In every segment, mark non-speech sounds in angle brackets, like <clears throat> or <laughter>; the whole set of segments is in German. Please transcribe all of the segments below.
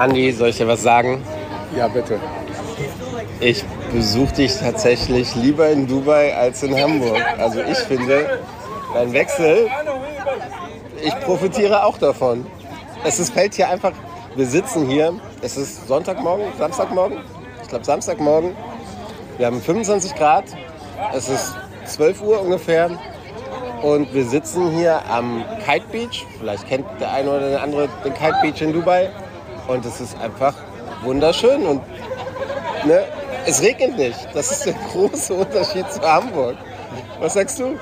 Andi, soll ich dir was sagen? Ja, bitte. Ich besuche dich tatsächlich lieber in Dubai als in Hamburg. Also ich finde, dein Wechsel, ich profitiere auch davon. Es ist, fällt hier einfach, wir sitzen hier, es ist Sonntagmorgen, Samstagmorgen, ich glaube Samstagmorgen. Wir haben 25 Grad, es ist 12 Uhr ungefähr und wir sitzen hier am Kite Beach. Vielleicht kennt der eine oder der andere den Kite Beach in Dubai. Und es ist einfach wunderschön und ne, es regnet nicht. Das ist der große Unterschied zu Hamburg. Was sagst du?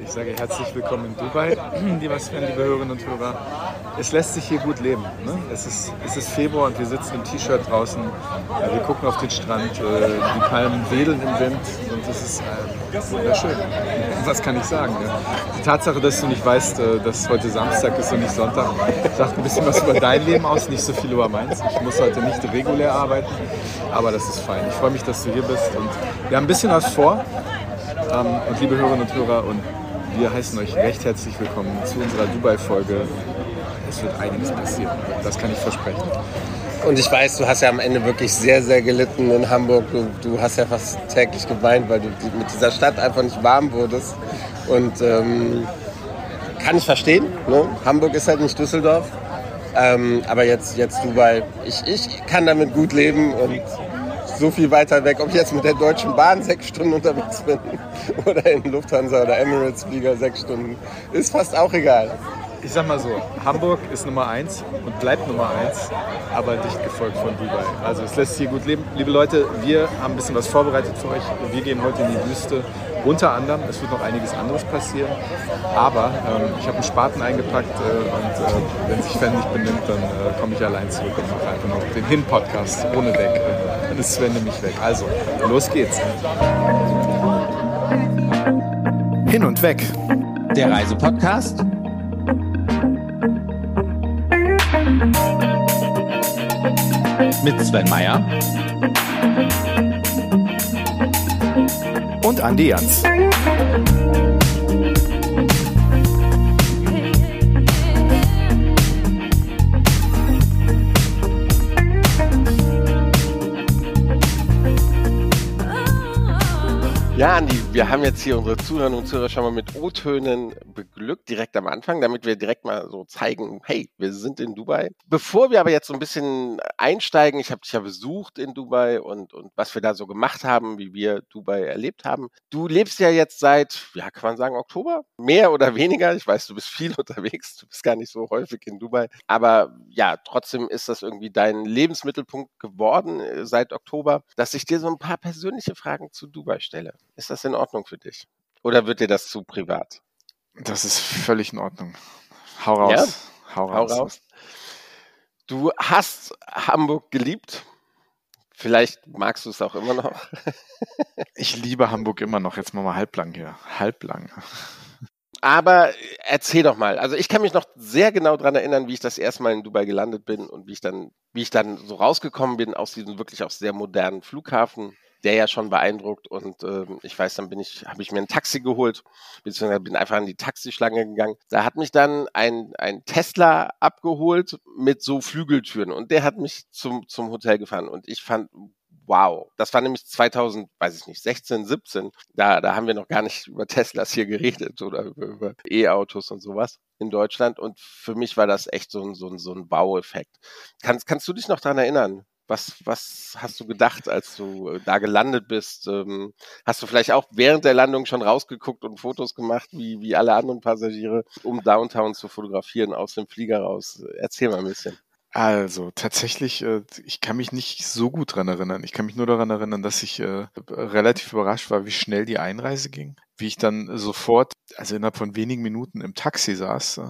Ich sage herzlich willkommen in Dubai, <clears throat> liebe Hörerinnen und Hörer. Es lässt sich hier gut leben. Ne? Es, ist, es ist Februar und wir sitzen im T-Shirt draußen. Wir gucken auf den Strand, äh, die Palmen wedeln im Wind und es ist äh, wunderschön. Was kann ich sagen? Ne? Die Tatsache, dass du nicht weißt, äh, dass heute Samstag ist und nicht Sonntag, sagt ein bisschen was über dein Leben aus, nicht so viel über meins. Ich muss heute nicht regulär arbeiten, aber das ist fein. Ich freue mich, dass du hier bist und wir haben ein bisschen was vor. Ähm, und liebe Hörerinnen und Hörer und wir heißen euch recht herzlich willkommen zu unserer Dubai-Folge. Es wird einiges passieren, das kann ich versprechen. Und ich weiß, du hast ja am Ende wirklich sehr, sehr gelitten in Hamburg. Du, du hast ja fast täglich geweint, weil du mit dieser Stadt einfach nicht warm wurdest. Und ähm, kann ich verstehen. Ne? Hamburg ist halt nicht Düsseldorf. Ähm, aber jetzt, jetzt Dubai, ich, ich kann damit gut leben und so viel weiter weg. Ob ich jetzt mit der Deutschen Bahn sechs Stunden unterwegs bin <laughs> oder in Lufthansa oder Emirates Flieger sechs Stunden, ist fast auch egal. Ich sag mal so, Hamburg ist Nummer eins und bleibt Nummer eins, aber dicht gefolgt von Dubai. Also es lässt sich hier gut leben. Liebe Leute, wir haben ein bisschen was vorbereitet für euch. Wir gehen heute in die Wüste. Unter anderem, es wird noch einiges anderes passieren. Aber ähm, ich habe einen Spaten eingepackt äh, und äh, wenn sich Fan nicht benimmt, dann äh, komme ich allein zurück und mache einfach noch den Hin-Podcast ohne weg. Dann ist Sven nämlich weg. Also, los geht's. Hin und weg. Der Reisepodcast mit Sven Meyer und Andi Jans. Ja, Andi, wir haben jetzt hier unsere Zuhörer und Zuhörer schon mal mit O-Tönen beglückt, direkt am Anfang, damit wir direkt mal so zeigen, hey, wir sind in Dubai. Bevor wir aber jetzt so ein bisschen einsteigen, ich habe dich ja besucht in Dubai und, und was wir da so gemacht haben, wie wir Dubai erlebt haben. Du lebst ja jetzt seit, ja, kann man sagen, Oktober? Mehr oder weniger. Ich weiß, du bist viel <laughs> unterwegs, du bist gar nicht so häufig in Dubai. Aber ja, trotzdem ist das irgendwie dein Lebensmittelpunkt geworden äh, seit Oktober, dass ich dir so ein paar persönliche Fragen zu Dubai stelle. Ist das in Ordnung für dich? Oder wird dir das zu privat? Das ist völlig in Ordnung. Hau raus. Ja? Hau raus. Hau raus. Du hast Hamburg geliebt. Vielleicht magst du es auch immer noch. <laughs> ich liebe Hamburg immer noch. Jetzt machen wir halblang hier. Halblang. Aber erzähl doch mal. Also ich kann mich noch sehr genau daran erinnern, wie ich das erste Mal in Dubai gelandet bin und wie ich dann, wie ich dann so rausgekommen bin aus diesem wirklich auch sehr modernen Flughafen der ja schon beeindruckt. Und äh, ich weiß, dann bin ich, habe ich mir ein Taxi geholt, beziehungsweise bin einfach an die Taxischlange gegangen. Da hat mich dann ein, ein Tesla abgeholt mit so Flügeltüren und der hat mich zum, zum Hotel gefahren. Und ich fand, wow. Das war nämlich 2000, weiß ich nicht, 16, 17. Da, da haben wir noch gar nicht über Teslas hier geredet oder über, über E-Autos und sowas in Deutschland. Und für mich war das echt so ein, so ein, so ein Baueffekt. Kannst, kannst du dich noch daran erinnern? Was, was hast du gedacht, als du äh, da gelandet bist? Ähm, hast du vielleicht auch während der Landung schon rausgeguckt und Fotos gemacht, wie, wie alle anderen Passagiere, um Downtown zu fotografieren aus dem Flieger raus? Erzähl mal ein bisschen. Also tatsächlich, äh, ich kann mich nicht so gut dran erinnern. Ich kann mich nur daran erinnern, dass ich äh, relativ überrascht war, wie schnell die Einreise ging. Wie ich dann sofort, also innerhalb von wenigen Minuten im Taxi saß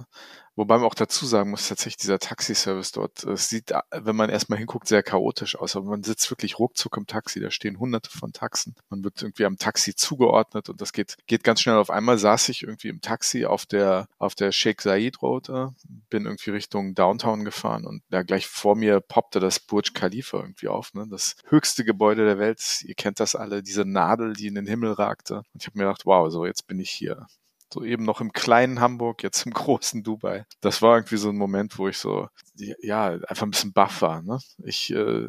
Wobei man auch dazu sagen muss, tatsächlich dieser Taxiservice dort, es sieht, wenn man erstmal hinguckt, sehr chaotisch aus, aber man sitzt wirklich ruckzuck im Taxi, da stehen hunderte von Taxen. Man wird irgendwie am Taxi zugeordnet und das geht, geht ganz schnell. Auf einmal saß ich irgendwie im Taxi auf der, auf der Sheikh Zayed Road, äh, bin irgendwie Richtung Downtown gefahren und da gleich vor mir poppte das Burj Khalifa irgendwie auf, ne? das höchste Gebäude der Welt. Ihr kennt das alle, diese Nadel, die in den Himmel ragte. Und ich habe mir gedacht, wow, so jetzt bin ich hier So eben noch im kleinen Hamburg, jetzt im <laughs> großen Dubai. Das war irgendwie so ein Moment, wo ich so, ja, einfach ein bisschen baff war. Ne? Ich äh,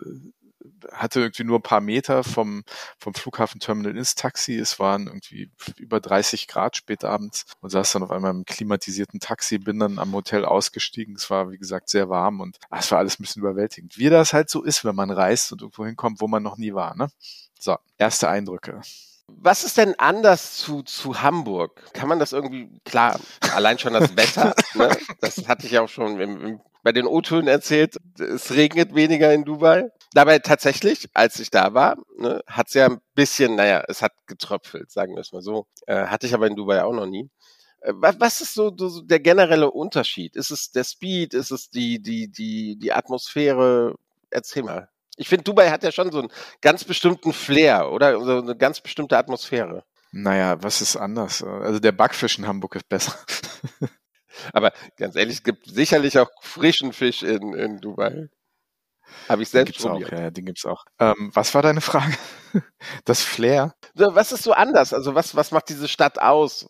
hatte irgendwie nur ein paar Meter vom, vom Flughafenterminal ins Taxi. Es waren irgendwie über 30 Grad spät abends und saß dann auf einmal im klimatisierten Taxi, bin dann am Hotel ausgestiegen. Es war, wie gesagt, sehr warm und ach, es war alles ein bisschen überwältigend. Wie das halt so ist, wenn man reist und irgendwo hinkommt, wo man noch nie war. Ne? So, erste Eindrücke. Was ist denn anders zu, zu Hamburg? Kann man das irgendwie, klar, allein schon das Wetter, <laughs> ne? das hatte ich auch schon im, im, bei den O-Tönen erzählt, es regnet weniger in Dubai. Dabei tatsächlich, als ich da war, ne, hat es ja ein bisschen, naja, es hat getröpfelt, sagen wir es mal so. Äh, hatte ich aber in Dubai auch noch nie. Äh, was ist so, so der generelle Unterschied? Ist es der Speed? Ist es die, die, die, die Atmosphäre? Erzähl mal. Ich finde, Dubai hat ja schon so einen ganz bestimmten Flair oder so eine ganz bestimmte Atmosphäre. Naja, was ist anders? Also der Backfisch in Hamburg ist besser. <laughs> Aber ganz ehrlich, es gibt sicherlich auch frischen Fisch in, in Dubai. Habe ich selbst den gibt's Auch, ja, den gibt's auch. Ähm, was war deine Frage? <laughs> Das Flair? Was ist so anders? Also was, was macht diese Stadt aus?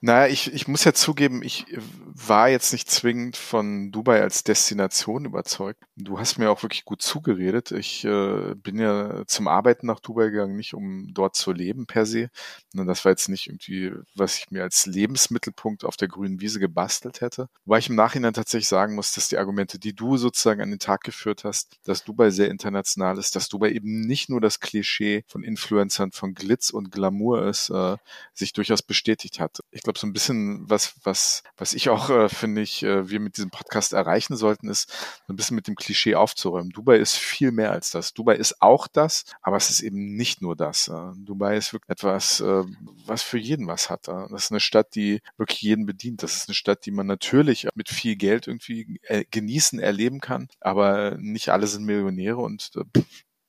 Naja, ich, ich muss ja zugeben, ich war jetzt nicht zwingend von Dubai als Destination überzeugt. Du hast mir auch wirklich gut zugeredet. Ich äh, bin ja zum Arbeiten nach Dubai gegangen, nicht um dort zu leben per se. Das war jetzt nicht irgendwie, was ich mir als Lebensmittelpunkt auf der grünen Wiese gebastelt hätte. Wobei ich im Nachhinein tatsächlich sagen muss, dass die Argumente, die du sozusagen an den Tag geführt hast, dass Dubai sehr international ist, dass Dubai eben nicht nur das Klischee von Influencern von Glitz und Glamour ist, äh, sich durchaus bestätigt hat ich glaube, so ein bisschen was, was, was ich auch äh, finde ich, äh, wir mit diesem Podcast erreichen sollten, ist so ein bisschen mit dem Klischee aufzuräumen. Dubai ist viel mehr als das. Dubai ist auch das, aber es ist eben nicht nur das. Äh, Dubai ist wirklich etwas, äh, was für jeden was hat. Äh. Das ist eine Stadt, die wirklich jeden bedient. Das ist eine Stadt, die man natürlich mit viel Geld irgendwie äh, genießen, erleben kann, aber nicht alle sind Millionäre und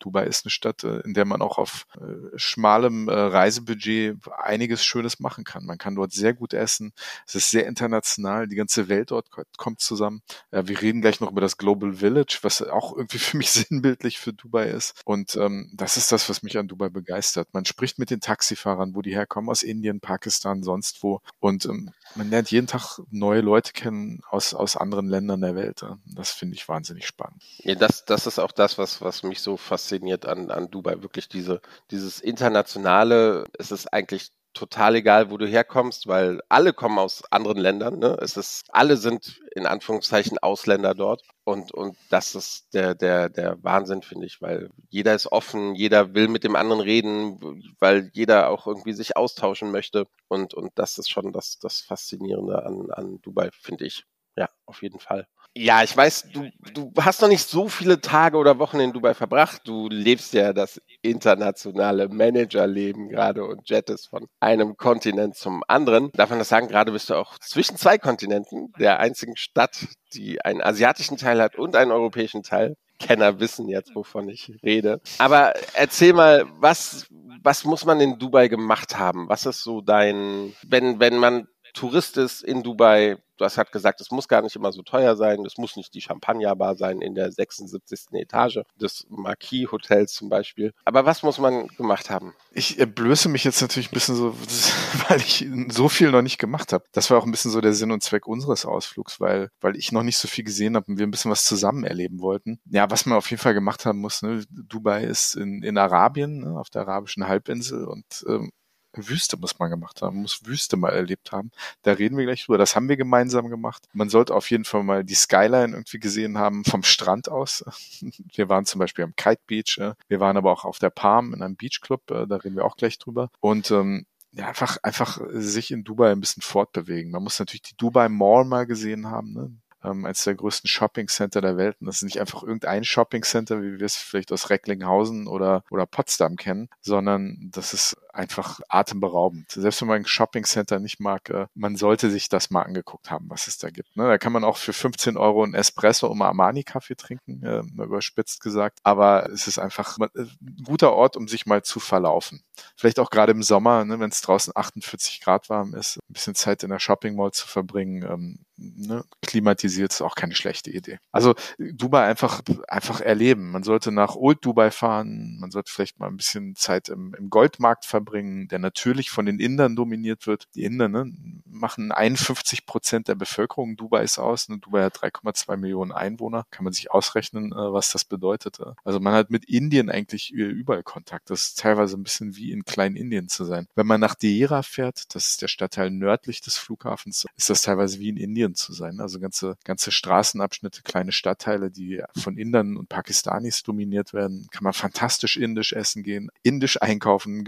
Dubai ist eine Stadt, äh, in der man auch auf äh, schmalem äh, Reisebudget einiges Schönes machen kann. Man kann dort sehr gut essen. Es ist sehr international. Die ganze Welt dort kommt zusammen. Wir reden gleich noch über das Global Village, was auch irgendwie <laughs> für mich sinnbildlich für Dubai ist. Und ähm, das ist das, was mich an Dubai begeistert. Man spricht mit den Taxifahrern, wo die herkommen, aus Indien, Pakistan, sonst wo. Und ähm, man lernt jeden Tag neue Leute kennen aus, aus anderen Ländern der Welt. Das finde ich wahnsinnig spannend. Ja, das, das ist auch das, was, was mich so fasziniert fasziniert an, an Dubai. Wirklich diese, dieses internationale, es ist eigentlich total egal, wo du herkommst, weil alle kommen aus anderen Ländern. Ne? Es ist, alle sind in Anführungszeichen Ausländer dort. Und, und das ist der, der, der Wahnsinn, finde ich, weil jeder ist offen, jeder will mit dem anderen reden, weil jeder auch irgendwie sich austauschen möchte. Und, und das ist schon das, das Faszinierende an, an Dubai, finde ich. Ja, auf jeden Fall. Ja, ich weiß, du, du hast noch nicht so viele Tage oder Wochen in Dubai verbracht. Du lebst ja das internationale Managerleben gerade und jettest von einem Kontinent zum anderen. Darf man das sagen? Gerade bist du auch zwischen zwei Kontinenten, der einzigen Stadt, die einen asiatischen Teil hat und einen europäischen Teil. Kenner wissen jetzt, wovon ich rede. Aber erzähl mal, was, was muss man in Dubai gemacht haben? Was ist so dein, wenn, wenn man Tourist ist in Dubai, du hast halt gesagt, es muss gar nicht immer so teuer sein, es muss nicht die Champagnerbar sein in der 76. Etage des Marquis Hotels zum Beispiel. Aber was muss man gemacht haben? Ich blöße mich jetzt natürlich ein bisschen so, <laughs> weil ich so viel noch nicht gemacht habe. Das war auch ein bisschen so der Sinn und Zweck unseres Ausflugs, weil, weil ich noch nicht so viel gesehen habe und wir ein bisschen was zusammen erleben wollten. Ja, was man auf jeden Fall gemacht haben muss, ne? Dubai ist in, in Arabien, ne? auf der arabischen Halbinsel und ähm, Wüste muss man gemacht haben, muss Wüste mal erlebt haben. Da reden wir gleich drüber. Das haben wir gemeinsam gemacht. Man sollte auf jeden Fall mal die Skyline irgendwie gesehen haben vom Strand aus. <laughs> Wir waren zum Beispiel am Kite Beach. Wir waren aber auch auf der Palm in einem Beachclub. Äh, da reden wir auch gleich drüber. Und ähm, ja, einfach, einfach sich in Dubai ein bisschen fortbewegen. Man muss natürlich die Dubai Mall mal gesehen haben. Ne? ähm, der größten Shopping Center der Welt. Und das ist nicht einfach irgendein Shopping Center, wie wir es vielleicht aus Recklinghausen oder, oder Potsdam kennen, sondern das ist einfach atemberaubend. Selbst wenn man ein Shopping Center nicht mag, äh, man sollte sich das mal angeguckt haben, was es da gibt. Ne? Da kann man auch für 15 Euro ein Espresso und Armani-Kaffee trinken, äh, überspitzt gesagt. Aber es ist einfach äh, ein guter Ort, um sich mal zu verlaufen. Vielleicht auch gerade im Sommer, ne, wenn es draußen 48 Grad warm ist, ein bisschen Zeit in der Shopping Mall zu verbringen, ähm, ne, klimatisiert ist auch keine schlechte Idee. Also Dubai einfach, einfach erleben. Man sollte nach Old Dubai fahren, man sollte vielleicht mal ein bisschen Zeit im, im Goldmarkt verbringen verbringen, der natürlich von den Indern dominiert wird. Die Inder ne, machen 51 Prozent der Bevölkerung Dubais aus. Ne? Dubai hat 3,2 Millionen Einwohner. Kann man sich ausrechnen, äh, was das bedeutet. Also man hat mit Indien eigentlich überall Kontakt. Das ist teilweise ein bisschen wie in Klein-Indien zu sein. Wenn man nach Deira fährt, das ist der Stadtteil nördlich des Flughafens, ist das teilweise wie in Indien zu sein. Also ganze, ganze Straßenabschnitte, kleine Stadtteile, die von Indern und Pakistanis dominiert werden. Kann man fantastisch indisch essen gehen, indisch einkaufen,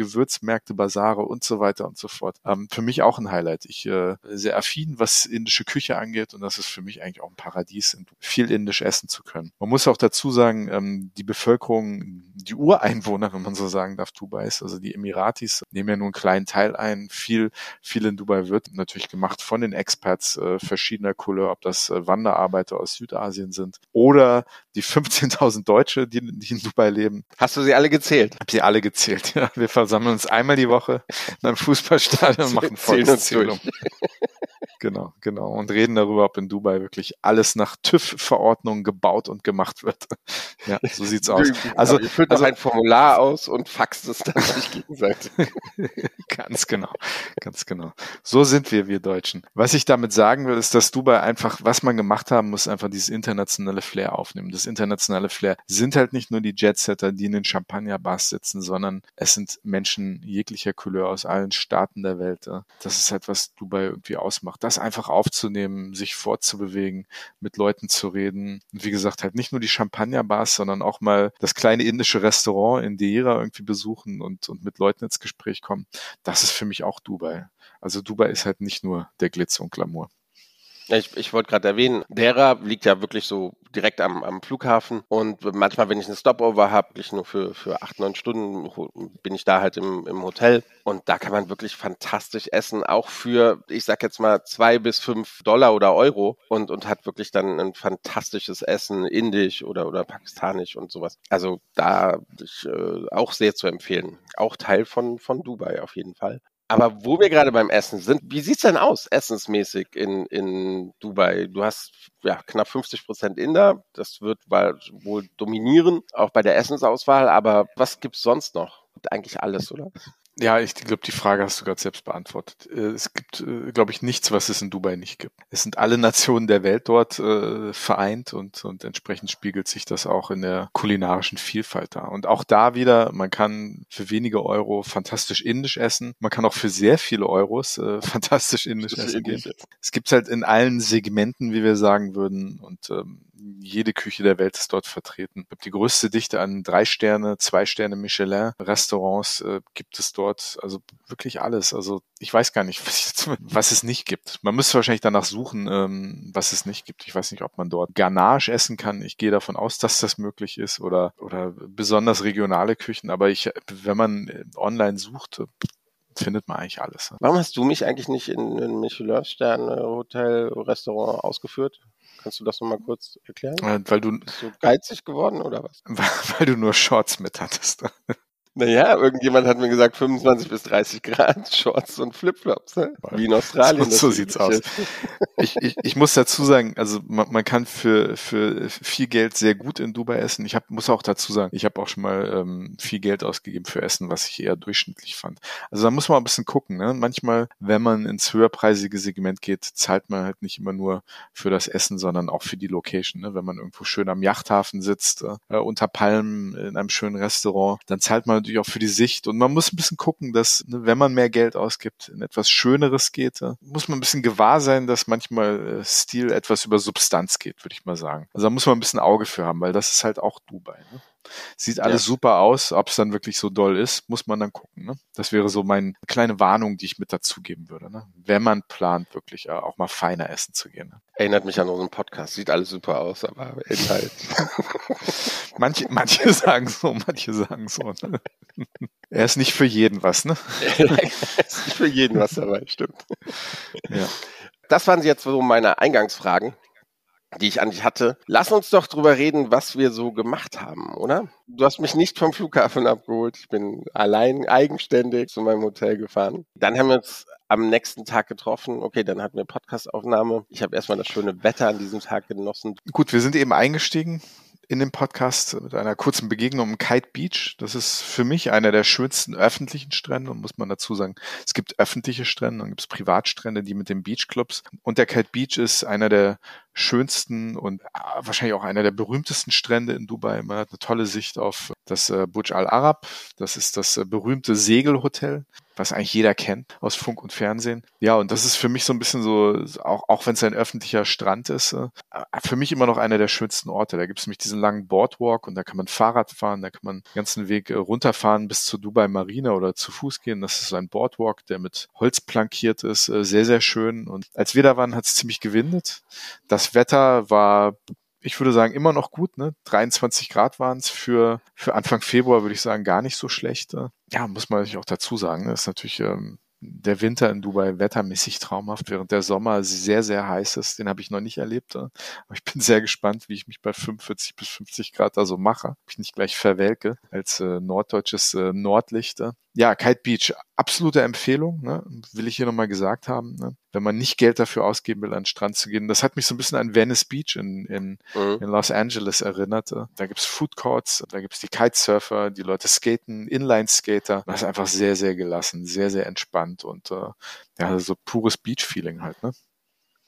Gewürzmärkte, Basare und so weiter und so fort. Ähm, für mich auch ein Highlight. Ich äh, sehr affin, was indische Küche angeht und das ist für mich eigentlich auch ein Paradies, viel indisch essen zu können. Man muss auch dazu sagen, ähm, die Bevölkerung, die Ureinwohner, wenn man so sagen darf, Dubais, also die Emiratis, nehmen ja nur einen kleinen Teil ein. Viel, viel in Dubai wird natürlich gemacht von den Expats äh, verschiedener Couleur, ob das äh, Wanderarbeiter aus Südasien sind oder die 15.000 Deutsche, die, die in Dubai leben. Hast du sie alle gezählt? Hab sie alle gezählt, ja. Wir versammeln uns einmal die Woche in einem Fußballstadion und <laughs> machen Volkszählung. Genau, genau. Und reden darüber, ob in Dubai wirklich alles nach TÜV-Verordnungen gebaut und gemacht wird. ja, <laughs> so sieht's aus. Also, ihr füllt also ein Formular aus und faxt es dann sich gegenseitig. <laughs> ganz genau, ganz genau. So sind wir, wir Deutschen. Was ich damit sagen will, ist, dass Dubai einfach, was man gemacht haben muss, einfach dieses internationale Flair aufnehmen. Das internationale Flair sind halt nicht nur die Jetsetter, die in den Champagnerbars sitzen, sondern es sind Menschen jeglicher Couleur aus allen Staaten der Welt. Das ist halt, was Dubai irgendwie ausmacht. Das einfach aufzunehmen, sich fortzubewegen, mit Leuten zu reden. Und wie gesagt, halt nicht nur die Champagnerbars, sondern auch mal das kleine indische Restaurant in Deira irgendwie besuchen und, und mit Leuten ins Gespräch kommen. Das ist für mich auch Dubai. Also Dubai ist halt nicht nur der Glitzer und Glamour. Ich, ich wollte gerade erwähnen, Dera liegt ja wirklich so direkt am, am Flughafen und manchmal, wenn ich eine Stopover habe, wirklich nur für, für acht, neun Stunden, bin ich da halt im, im Hotel und da kann man wirklich fantastisch essen, auch für, ich sag jetzt mal, zwei bis fünf Dollar oder Euro und, und hat wirklich dann ein fantastisches Essen, indisch oder, oder pakistanisch und sowas. Also da ich, äh, auch sehr zu empfehlen. Auch Teil von, von Dubai auf jeden Fall. Aber wo wir gerade beim Essen sind, wie sieht's denn aus, essensmäßig in, in Dubai? Du hast ja knapp 50 Prozent Inder. Das wird wohl dominieren, auch bei der Essensauswahl. Aber was gibt's sonst noch? Eigentlich alles, oder? Ja, ich glaube, die Frage hast du gerade selbst beantwortet. Äh, es gibt, äh, glaube ich, nichts, was es in Dubai nicht gibt. Es sind alle Nationen der Welt dort äh, vereint und, und entsprechend spiegelt sich das auch in der kulinarischen Vielfalt da. Und auch da wieder, man kann für wenige Euro fantastisch indisch essen. Man kann auch für sehr viele Euros äh, <laughs> fantastisch indisch essen gehen. Es gibt halt in allen Segmenten, wie wir sagen würden. Und ähm, jede Küche der Welt ist dort vertreten. Die größte Dichte an drei Sterne, zwei Sterne Michelin Restaurants äh, gibt es dort. Also wirklich alles. Also ich weiß gar nicht, <laughs> was, was es nicht gibt. Man müsste wahrscheinlich danach suchen, ähm, was es nicht gibt. Ich weiß nicht, ob man dort Garnage essen kann. Ich gehe davon aus, dass das möglich ist oder, oder besonders regionale Küchen. Aber ich, wenn man äh, online sucht, findet man eigentlich alles. Warum hast du mich eigentlich nicht in ein Michelin-Sterne-Hotel, Restaurant ausgeführt? Kannst du das nochmal kurz erklären? Weil du Bist du geizig geworden oder was? <laughs> Weil du nur Shorts mit hattest. Naja, irgendjemand hat mir gesagt 25 bis 30 Grad, <laughs> Shorts und Flipflops, ne? wie in Australien. So, so sieht's aus. Ich, ich, ich muss dazu sagen, also man, man kann für, für viel Geld sehr gut in Dubai essen. Ich hab, muss auch dazu sagen, ich habe auch schon mal ähm, viel Geld ausgegeben für Essen, was ich eher durchschnittlich fand. Also da muss man ein bisschen gucken. Ne? Manchmal, wenn man ins höherpreisige Segment geht, zahlt man halt nicht immer nur für das Essen, sondern auch für die Location. Ne? Wenn man irgendwo schön am Yachthafen sitzt, äh, unter Palmen in einem schönen Restaurant, dann zahlt man natürlich auch für die Sicht. Und man muss ein bisschen gucken, dass, ne, wenn man mehr Geld ausgibt, in etwas Schöneres geht, muss man ein bisschen gewahr sein, dass manchmal äh, Stil etwas über Substanz geht, würde ich mal sagen. Also da muss man ein bisschen Auge für haben, weil das ist halt auch Dubai. Ne? Sieht alles ja. super aus, ob es dann wirklich so doll ist, muss man dann gucken. Ne? Das wäre so meine kleine Warnung, die ich mit dazugeben würde. Ne? Wenn man plant, wirklich äh, auch mal feiner essen zu gehen. Ne? Erinnert mich an unseren Podcast. Sieht alles super aus, aber Inhalt. <laughs> manche, manche sagen so, manche sagen so. Ne? Er ist nicht für jeden was, ne? er ist nicht für jeden was dabei, stimmt. Ja. Das waren jetzt so meine Eingangsfragen die ich dich hatte. Lass uns doch drüber reden, was wir so gemacht haben, oder? Du hast mich nicht vom Flughafen abgeholt. Ich bin allein eigenständig zu meinem Hotel gefahren. Dann haben wir uns am nächsten Tag getroffen. Okay, dann hatten wir Podcastaufnahme. Ich habe erstmal das schöne Wetter an diesem Tag genossen. Gut, wir sind eben eingestiegen in dem Podcast mit einer kurzen Begegnung im Kite Beach. Das ist für mich einer der schönsten öffentlichen Strände und muss man dazu sagen, es gibt öffentliche Strände und gibt es Privatstrände, die mit den Beachclubs. Und der Kite Beach ist einer der schönsten und äh, wahrscheinlich auch einer der berühmtesten Strände in Dubai. Man hat eine tolle Sicht auf das äh, Burj Al Arab. Das ist das äh, berühmte Segelhotel, was eigentlich jeder kennt aus Funk und Fernsehen. Ja, und das ist für mich so ein bisschen so, auch, auch wenn es ein öffentlicher Strand ist, für mich immer noch einer der schönsten Orte. Da gibt es nämlich diesen langen Boardwalk und da kann man Fahrrad fahren, da kann man den ganzen Weg runterfahren bis zur Dubai Marina oder zu Fuß gehen. Das ist so ein Boardwalk, der mit Holz plankiert ist. Sehr, sehr schön. Und als wir da waren, hat es ziemlich gewindet. Das das Wetter war, ich würde sagen, immer noch gut. Ne? 23 Grad waren es für, für Anfang Februar, würde ich sagen, gar nicht so schlecht. Ja, muss man natürlich auch dazu sagen. Ne? Ist natürlich ähm, der Winter in Dubai wettermäßig traumhaft, während der Sommer sehr, sehr heiß ist. Den habe ich noch nicht erlebt. Aber ich bin <laughs> sehr gespannt, wie ich mich bei 45 bis 50 Grad da so mache. Ob ich nicht gleich verwelke als äh, norddeutsches äh, Nordlicht ja, Kite Beach, absolute Empfehlung, ne? will ich hier nochmal gesagt haben. Ne? Wenn man nicht Geld dafür ausgeben will, an den Strand zu gehen. Das hat mich so ein bisschen an Venice Beach in, in, mhm. in Los Angeles erinnert. Da gibt's Food Courts, da gibt's die Kitesurfer, die Leute skaten, Inline-Skater. Das ist einfach sehr, sehr gelassen, sehr, sehr entspannt und äh, ja, so pures Beach-Feeling halt. Ne?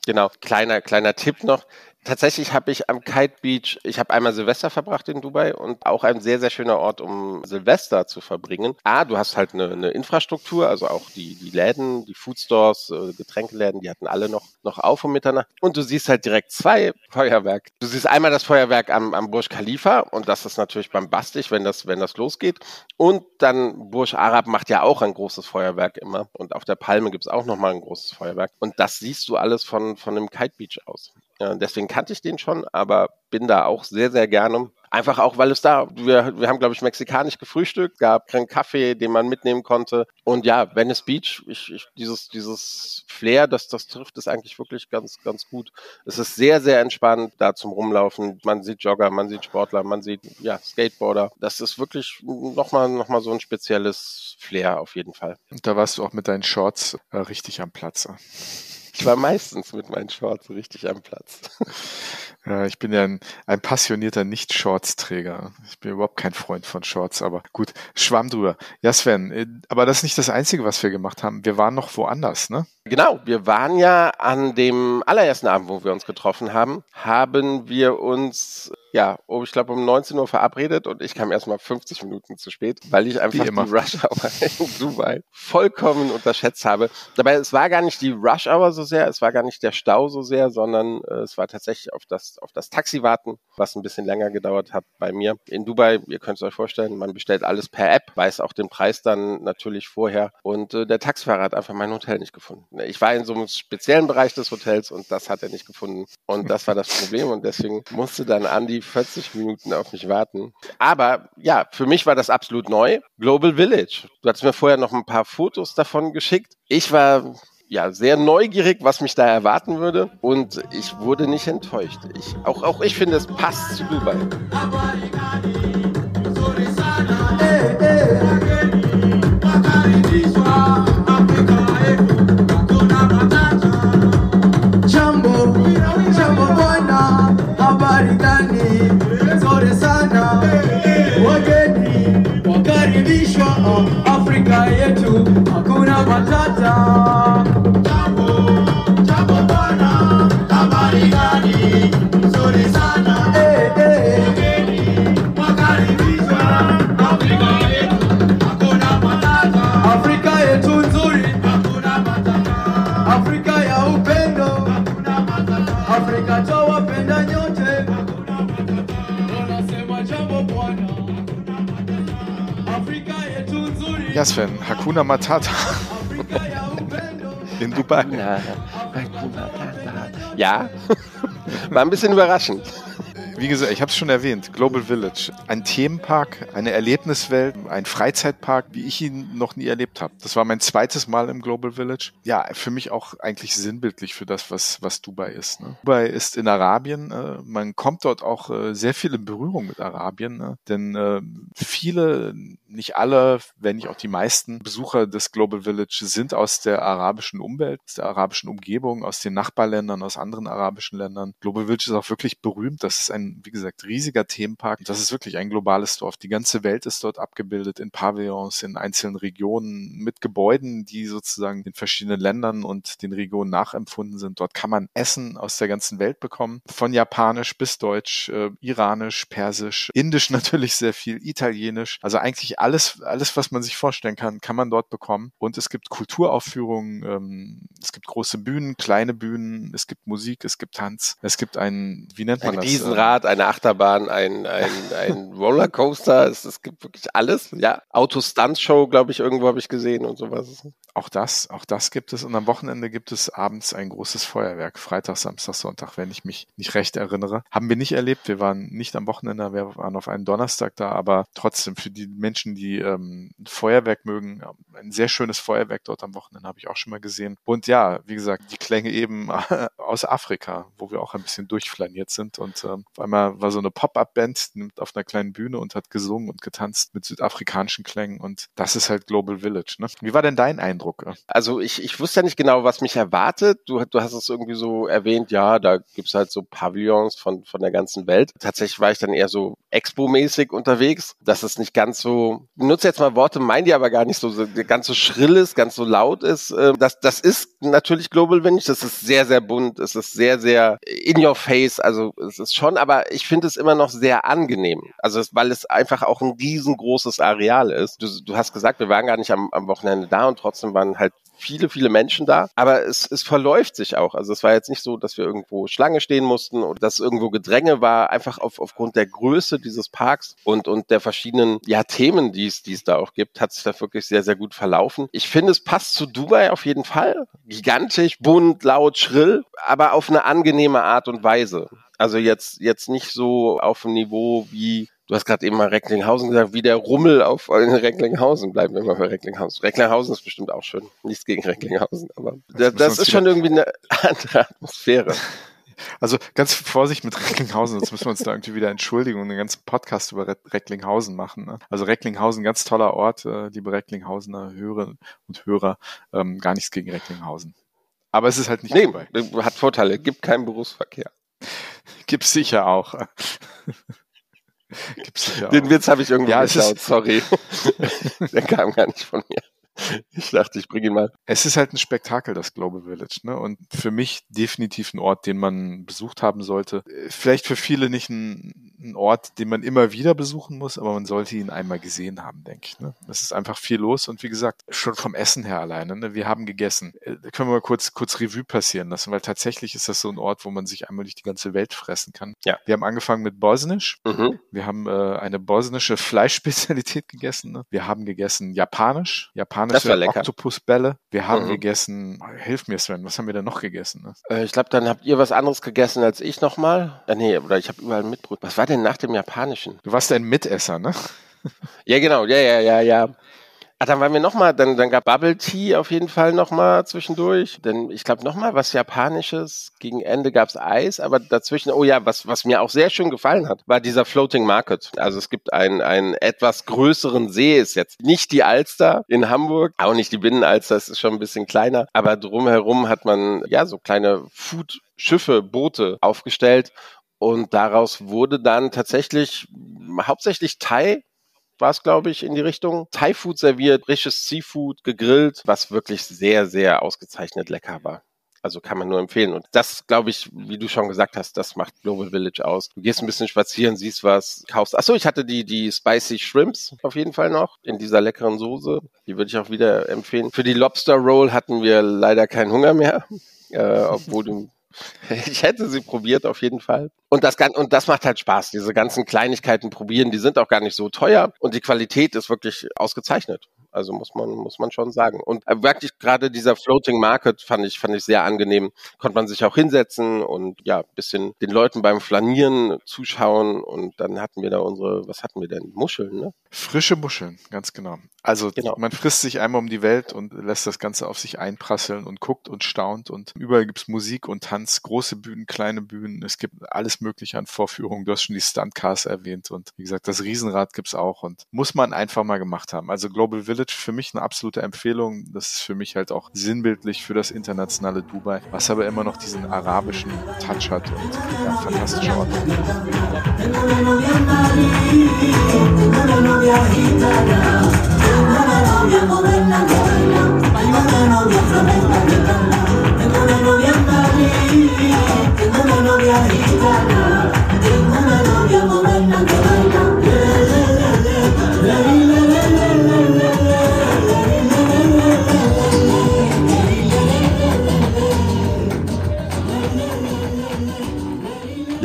Genau, kleiner, kleiner Tipp noch. Tatsächlich habe ich am Kite Beach, ich habe einmal Silvester verbracht in Dubai und auch ein sehr, sehr schöner Ort, um Silvester zu verbringen. Ah, du hast halt eine, eine Infrastruktur, also auch die, die Läden, die Foodstores, äh, Getränkeläden, die hatten alle noch, noch auf um Mitternacht. Und du siehst halt direkt zwei Feuerwerke. Du siehst einmal das Feuerwerk am, am Burj Khalifa und das ist natürlich beim Bastig, wenn das, wenn das losgeht. Und dann Burj Arab macht ja auch ein großes Feuerwerk immer. Und auf der Palme gibt's auch nochmal ein großes Feuerwerk. Und das siehst du alles von, von dem Kite Beach aus. Ja, deswegen kannte ich den schon, aber bin da auch sehr, sehr gerne. Einfach auch, weil es da, wir, wir haben, glaube ich, mexikanisch gefrühstückt, gab keinen Kaffee, den man mitnehmen konnte. Und ja, Venice Beach, ich, ich, dieses, dieses Flair, das, das trifft es eigentlich wirklich ganz, ganz gut. Es ist sehr, sehr entspannt da zum Rumlaufen. Man sieht Jogger, man sieht Sportler, man sieht, ja, Skateboarder. Das ist wirklich nochmal, noch mal so ein spezielles Flair auf jeden Fall. Und da warst du auch mit deinen Shorts äh, richtig am Platze. Ich war meistens mit meinen Shorts richtig am Platz. Ja, ich bin ja ein, ein passionierter Nicht-Shorts-Träger. Ich bin überhaupt kein Freund von Shorts, aber gut, schwamm drüber. Ja, Sven, äh, aber das ist nicht das Einzige, was wir gemacht haben. Wir waren noch woanders, ne? Genau, wir waren ja an dem allerersten Abend, wo wir uns getroffen haben, haben wir uns ja, oh, ich glaube um 19 Uhr verabredet und ich kam erstmal 50 Minuten zu spät, weil ich einfach die Rush Hour <laughs> in Dubai vollkommen unterschätzt habe. Dabei, es war gar nicht die Rush Hour so sehr, es war gar nicht der Stau so sehr, sondern äh, es war tatsächlich auf das, auf das Taxi warten, was ein bisschen länger gedauert hat bei mir. In Dubai, ihr könnt es euch vorstellen, man bestellt alles per App, weiß auch den Preis dann natürlich vorher und äh, der Taxifahrer hat einfach mein Hotel nicht gefunden. Ich war in so einem speziellen Bereich des Hotels und das hat er nicht gefunden und das war das Problem und deswegen musste dann Andy 40 Minuten auf mich warten. Aber ja, für mich war das absolut neu. Global Village. Du hattest mir vorher noch ein paar Fotos davon geschickt. Ich war ja, sehr neugierig, was mich da erwarten würde. Und ich wurde nicht enttäuscht. Ich, auch, auch ich finde, es passt zu Dubai. Yetu hakuna matata. <laughs> In Dubai. Ja, <laughs> war ein bisschen überraschend wie gesagt, ich habe es schon erwähnt, Global Village. Ein Themenpark, eine Erlebniswelt, ein Freizeitpark, wie ich ihn noch nie erlebt habe. Das war mein zweites Mal im Global Village. Ja, für mich auch eigentlich sinnbildlich für das, was, was Dubai ist. Ne? Dubai ist in Arabien. Äh, man kommt dort auch äh, sehr viel in Berührung mit Arabien, ne? denn äh, viele, nicht alle, wenn nicht auch die meisten Besucher des Global Village sind aus der arabischen Umwelt, aus der arabischen Umgebung, aus den Nachbarländern, aus anderen arabischen Ländern. Global Village ist auch wirklich berühmt. Das ist ein ein, wie gesagt, riesiger Themenpark. Das ist wirklich ein globales Dorf. Die ganze Welt ist dort abgebildet in Pavillons, in einzelnen Regionen mit Gebäuden, die sozusagen in verschiedenen Ländern und den Regionen nachempfunden sind. Dort kann man Essen aus der ganzen Welt bekommen. Von Japanisch bis Deutsch, äh, Iranisch, Persisch, Indisch <laughs> natürlich sehr viel, Italienisch. Also eigentlich alles, alles, was man sich vorstellen kann, kann man dort bekommen. Und es gibt Kulturaufführungen, ähm, es gibt große Bühnen, kleine Bühnen, es gibt Musik, es gibt Tanz, es gibt ein, wie nennt man ein das? Riesenrad, eine Achterbahn, ein, ein, ein Rollercoaster, es, es gibt wirklich alles. Ja, Auto-Stunt-Show, glaube ich, irgendwo habe ich gesehen und sowas. Auch das, auch das gibt es. Und am Wochenende gibt es abends ein großes Feuerwerk. Freitag, Samstag, Sonntag, wenn ich mich nicht recht erinnere. Haben wir nicht erlebt. Wir waren nicht am Wochenende, wir waren auf einen Donnerstag da, aber trotzdem für die Menschen, die ähm, Feuerwerk mögen, ein sehr schönes Feuerwerk dort am Wochenende habe ich auch schon mal gesehen. Und ja, wie gesagt, die Klänge eben aus Afrika, wo wir auch ein bisschen durchflaniert sind. Und ähm, einmal war so eine Pop-Up-Band, auf einer kleinen Bühne und hat gesungen und getanzt mit südafrikanischen Klängen. Und das ist halt Global Village. Ne? Wie war denn dein Eindruck? Also ich, ich wusste ja nicht genau, was mich erwartet. Du, du hast es irgendwie so erwähnt, ja, da gibt's halt so Pavillons von, von der ganzen Welt. Tatsächlich war ich dann eher so Expo-mäßig unterwegs. dass es nicht ganz so, nutze jetzt mal Worte, meinen die aber gar nicht so, ganz so schrill ist, ganz so laut ist. Ähm, das, das ist natürlich Global Vintage. Das ist sehr, sehr bunt. Es ist sehr, sehr in your face. Also es ist schon, aber ich finde es immer noch sehr angenehm. Also weil es einfach auch ein riesengroßes Areal ist. Du, du hast gesagt, wir waren gar nicht am, am Wochenende da und trotzdem waren halt viele, viele Menschen da. Aber es, es verläuft sich auch. Also es war jetzt nicht so, dass wir irgendwo Schlange stehen mussten oder dass irgendwo Gedränge war, einfach auf, aufgrund der Größe dieses Parks und, und der verschiedenen ja, Themen, die es, die es da auch gibt, hat sich da wirklich sehr, sehr gut verlaufen. Ich finde, es passt zu Dubai auf jeden Fall. Gigantisch, bunt, laut, schrill, aber auf eine angenehme Art und Weise. Also jetzt, jetzt nicht so auf dem Niveau wie Du hast gerade eben mal Recklinghausen gesagt, wie der Rummel auf in Recklinghausen. Bleiben wir mal bei Recklinghausen. Recklinghausen ist bestimmt auch schön. Nichts gegen Recklinghausen, aber das, das ist schon irgendwie eine andere Atmosphäre. <laughs> Also ganz Vorsicht mit Recklinghausen, sonst müssen wir uns da irgendwie wieder entschuldigen und einen ganzen Podcast über Recklinghausen machen. Ne? Also Recklinghausen, ganz toller Ort, äh, liebe Recklinghausener Hörerinnen und Hörer, ähm, gar nichts gegen Recklinghausen. Aber es ist halt nicht nee. Hat Vorteile, gibt keinen Berufsverkehr. Gibt's sicher auch. <laughs> Gibt's ja Den Witz habe ich irgendwo ja, geklaut, sorry. <laughs> Der kam gar nicht von mir. Ich dachte, ich bringe ihn mal. Es ist halt ein Spektakel, das Global Village, ne? Und für mich definitiv ein Ort, den man besucht haben sollte. Vielleicht für viele nicht ein, ein Ort, den man immer wieder besuchen muss, aber man sollte ihn einmal gesehen haben, denke ich. Ne? Es ist einfach viel los und wie gesagt, schon vom Essen her alleine. Ne? Wir haben gegessen. Da äh, können wir mal kurz, kurz Revue passieren lassen, weil tatsächlich ist das so ein Ort, wo man sich einmal durch die ganze Welt fressen kann. Ja. Wir haben angefangen mit Bosnisch. Mhm. Wir haben äh, eine bosnische <laughs> Fleischspezialität gegessen. Ne? Wir haben gegessen Japanisch. Japanische Oktopusbälle. Wir haben mhm. gegessen, hilf mir Sven, was haben wir denn noch gegessen? Ne? Äh, ich glaube, dann habt ihr was anderes gegessen als ich nochmal. Äh, nee, oder ich habe überall Mitbrot. Was war denn nach dem Japanischen? Du warst ein Mitesser, ne? <laughs> ja, genau, ja, ja, ja, ja. Ah, dann waren wir nochmal, dann, dann gab Bubble Tea auf jeden Fall nochmal zwischendurch. Denn ich glaube nochmal was Japanisches. Gegen Ende gab's Eis, aber dazwischen, oh ja, was, was mir auch sehr schön gefallen hat, war dieser Floating Market. Also es gibt einen, einen etwas größeren See, ist jetzt nicht die Alster in Hamburg, auch nicht die Binnenalster, es ist schon ein bisschen kleiner. Aber drumherum hat man ja so kleine Food Schiffe, Boote aufgestellt und daraus wurde dann tatsächlich hauptsächlich Thai war es, glaube ich, in die Richtung. Thai-Food serviert, frisches Seafood gegrillt, was wirklich sehr, sehr ausgezeichnet lecker war. Also kann man nur empfehlen. Und das, glaube ich, wie du schon gesagt hast, das macht Global Village aus. Du gehst ein bisschen spazieren, siehst was, kaufst. Achso, ich hatte die, die Spicy Shrimps auf jeden Fall noch in dieser leckeren Soße. Die würde ich auch wieder empfehlen. Für die Lobster Roll hatten wir leider keinen Hunger mehr. Äh, obwohl du <laughs> Ich hätte sie probiert auf jeden Fall. Und das, und das macht halt Spaß, diese ganzen Kleinigkeiten probieren. Die sind auch gar nicht so teuer und die Qualität ist wirklich ausgezeichnet. Also muss man, muss man schon sagen. Und äh, wirklich gerade dieser Floating Market fand ich, fand ich sehr angenehm. Konnte man sich auch hinsetzen und ja, bisschen den Leuten beim Flanieren zuschauen. Und dann hatten wir da unsere, was hatten wir denn? Muscheln, ne? Frische Muscheln, ganz genau. Also genau. man frisst sich einmal um die Welt und lässt das Ganze auf sich einprasseln und guckt und staunt und überall gibt's Musik und Tanz, große Bühnen, kleine Bühnen, es gibt alles mögliche an Vorführungen. Du hast schon die Stuntcars erwähnt und wie gesagt, das Riesenrad gibt's auch und muss man einfach mal gemacht haben. Also Global Village für mich eine absolute Empfehlung. Das ist für mich halt auch sinnbildlich für das internationale Dubai, was aber immer noch diesen arabischen Touch hat und ja, fantastischer Ort.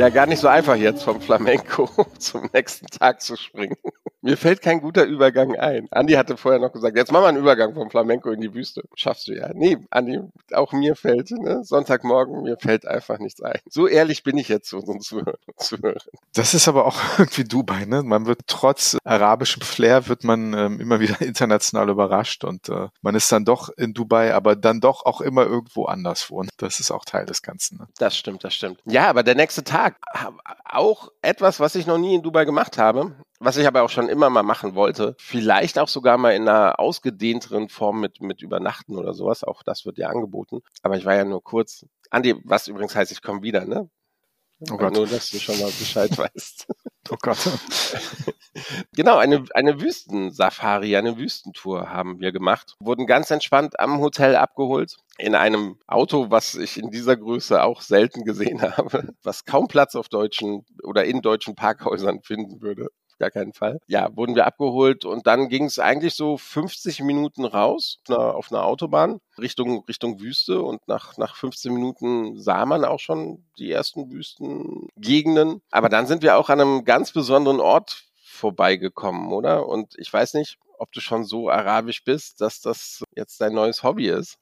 Ja, gar nicht so einfach jetzt vom Flamenco <laughs> zum nächsten Tag zu springen. Mir fällt kein guter Übergang ein. Andi hatte vorher noch gesagt, jetzt machen wir einen Übergang vom Flamenco in die Wüste. Schaffst du ja. Nee, Andi, auch mir fällt, ne? Sonntagmorgen, mir fällt einfach nichts ein. So ehrlich bin ich jetzt zu unseren <laughs> Zuhörern. Das ist aber auch <laughs> irgendwie Dubai, ne? Man wird trotz arabischem Flair wird man ähm, immer wieder <laughs> international überrascht und äh, man ist dann doch in Dubai, aber dann doch auch immer irgendwo anderswo. Und das ist auch Teil des Ganzen. Ne? Das stimmt, das stimmt. Ja, aber der nächste Tag, auch etwas, was ich noch nie in Dubai gemacht habe was ich aber auch schon immer mal machen wollte. Vielleicht auch sogar mal in einer ausgedehnteren Form mit, mit Übernachten oder sowas. Auch das wird ja angeboten. Aber ich war ja nur kurz. Andi, was übrigens heißt, ich komme wieder, ne? Oh Gott. Nur, dass du schon mal Bescheid <laughs> weißt. Oh Gott. <laughs> genau, eine, eine Wüstensafari, eine Wüstentour haben wir gemacht. Wurden ganz entspannt am Hotel abgeholt. In einem Auto, was ich in dieser Größe auch selten gesehen <laughs> habe, was kaum Platz auf deutschen oder in deutschen Parkhäusern finden würde gar keinen Fall. Ja, wurden wir abgeholt und dann ging es eigentlich so 50 Minuten raus auf einer Autobahn Richtung, Richtung Wüste und nach, nach 15 Minuten sah man auch schon die ersten Wüstengegenden. Aber dann sind wir auch an einem ganz besonderen Ort vorbeigekommen, oder? Und ich weiß nicht, ob du schon so arabisch bist, dass das jetzt dein neues Hobby ist.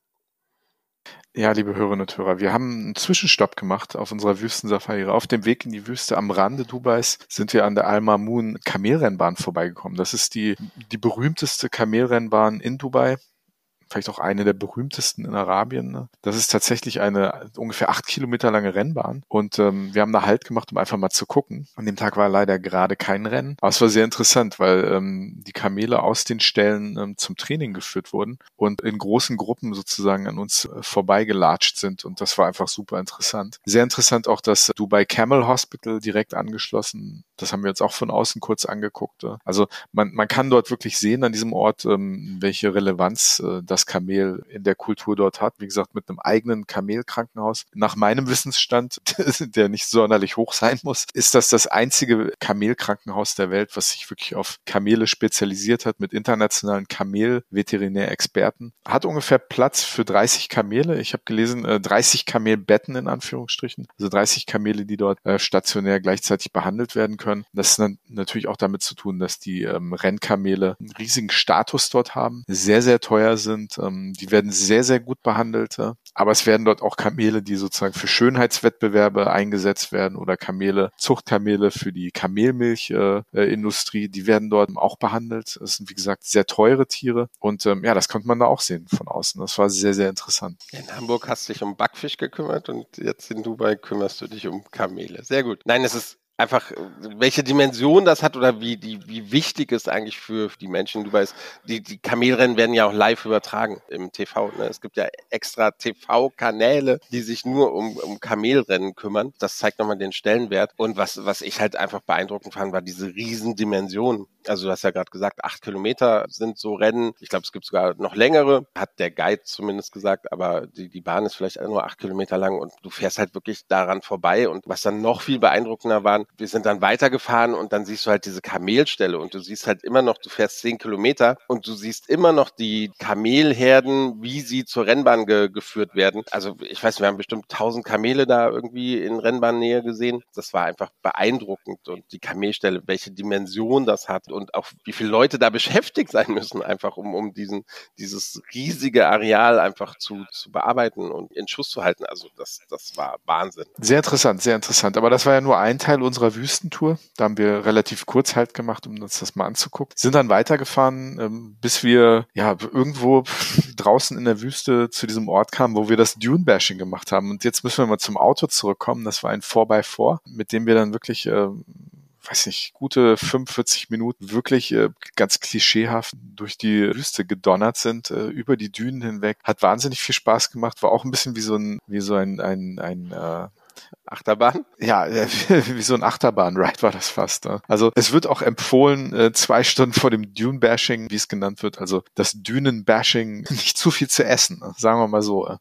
Ja, liebe Hörerinnen und Hörer, wir haben einen Zwischenstopp gemacht auf unserer Wüstensafari. Auf dem Weg in die Wüste am Rande Dubais sind wir an der Al Mamun Kamelrennbahn vorbeigekommen. Das ist die, die berühmteste Kamelrennbahn in Dubai vielleicht auch eine der berühmtesten in Arabien. Ne? Das ist tatsächlich eine ungefähr acht Kilometer lange Rennbahn. Und ähm, wir haben da Halt gemacht, um einfach mal zu gucken. An dem Tag war leider gerade kein Rennen. Aber es war sehr interessant, weil ähm, die Kamele aus den Stellen ähm, zum Training geführt wurden und in großen Gruppen sozusagen an uns äh, vorbeigelatscht sind. Und das war einfach super interessant. Sehr interessant auch das Dubai Camel Hospital direkt angeschlossen. Das haben wir jetzt auch von außen kurz angeguckt. Also man, man kann dort wirklich sehen an diesem Ort, ähm, welche Relevanz äh, das das Kamel in der Kultur dort hat. Wie gesagt, mit einem eigenen Kamelkrankenhaus. Nach meinem Wissensstand, <laughs> der nicht sonderlich hoch sein muss, ist das das einzige Kamelkrankenhaus der Welt, was sich wirklich auf Kamele spezialisiert hat, mit internationalen Kamel-Veterinärexperten. Hat ungefähr Platz für 30 Kamele. Ich habe gelesen, 30 äh, Kamelbetten in Anführungsstrichen. Also 30 Kamele, die dort äh, stationär gleichzeitig behandelt werden können. Das ist natürlich auch damit zu tun, dass die ähm, Rennkamele einen riesigen Status dort haben, sehr, sehr teuer sind, Ähm, die werden sehr, sehr gut behandelt. Ja. Aber es werden dort auch Kamele, die sozusagen für Schönheitswettbewerbe eingesetzt werden oder Kamele, Zuchtkamele für die Kamelmilchindustrie, äh, die werden dort auch behandelt. Das sind, wie gesagt, sehr teure Tiere. Und ähm, ja, das konnte man da auch sehen von außen. Das war sehr, sehr interessant. In Hamburg hast du dich um Backfisch gekümmert und jetzt in Dubai kümmerst du dich um Kamele. Sehr gut. Nein, es ist einfach, welche Dimension das hat oder wie, die, wie wichtig es eigentlich für die Menschen in Dubai ist. Die, die Kamelrennen werden ja auch live übertragen im TV. Ne? Es gibt ja extra TV-Kanäle, die sich nur um, um Kamelrennen kümmern. Das zeigt nochmal den Stellenwert. Und was, was ich halt einfach beeindruckend fand, war diese Riesendimension. Also du hast ja gerade gesagt, acht Kilometer sind so Rennen. Ich glaube, es gibt sogar noch längere, hat der Guide zumindest gesagt, aber die, die Bahn ist vielleicht nur acht Kilometer lang und du fährst halt wirklich daran vorbei. Und was dann noch viel beeindruckender waren, wir sind dann weitergefahren und dann siehst du halt diese Kamelstelle und du siehst halt immer noch, du fährst zehn Kilometer und du siehst immer noch die Kamelherden, wie sie zur Rennbahn ge geführt werden. Also ich weiß, wir haben bestimmt tausend Kamele da irgendwie in Rennbahnnähe gesehen. Das war einfach beeindruckend und die Kamelstelle, welche Dimension das hat. Und auch wie viele Leute da beschäftigt sein müssen, einfach um, um diesen, dieses riesige Areal einfach zu, zu bearbeiten und in Schuss zu halten. Also das, das war Wahnsinn. Sehr interessant, sehr interessant. Aber das war ja nur ein Teil unserer Wüstentour. Da haben wir relativ kurz halt gemacht, um uns das mal anzugucken. Sind dann weitergefahren, ähm, bis wir ja irgendwo draußen in der Wüste zu diesem Ort kamen, wo wir das Dune-Bashing gemacht haben. Und jetzt müssen wir mal zum Auto zurückkommen. Das war ein 4x4, mit dem wir dann wirklich äh, weiß nicht, gute 45 Minuten wirklich äh, ganz klischeehaft durch die Wüste gedonnert sind, äh, über die Dünen hinweg. Hat wahnsinnig viel Spaß gemacht, war auch ein bisschen wie so ein, wie so ein, ein, ein äh, Achterbahn? <laughs> Ja, <laughs> wie so ein Achterbahn-Ride war das fast. Ne? Also es wird auch empfohlen, äh, zwei Stunden vor dem Dune-Bashing, wie es genannt wird, also das Dünen-Bashing, <laughs> nicht zu viel zu essen, ne? sagen wir mal so.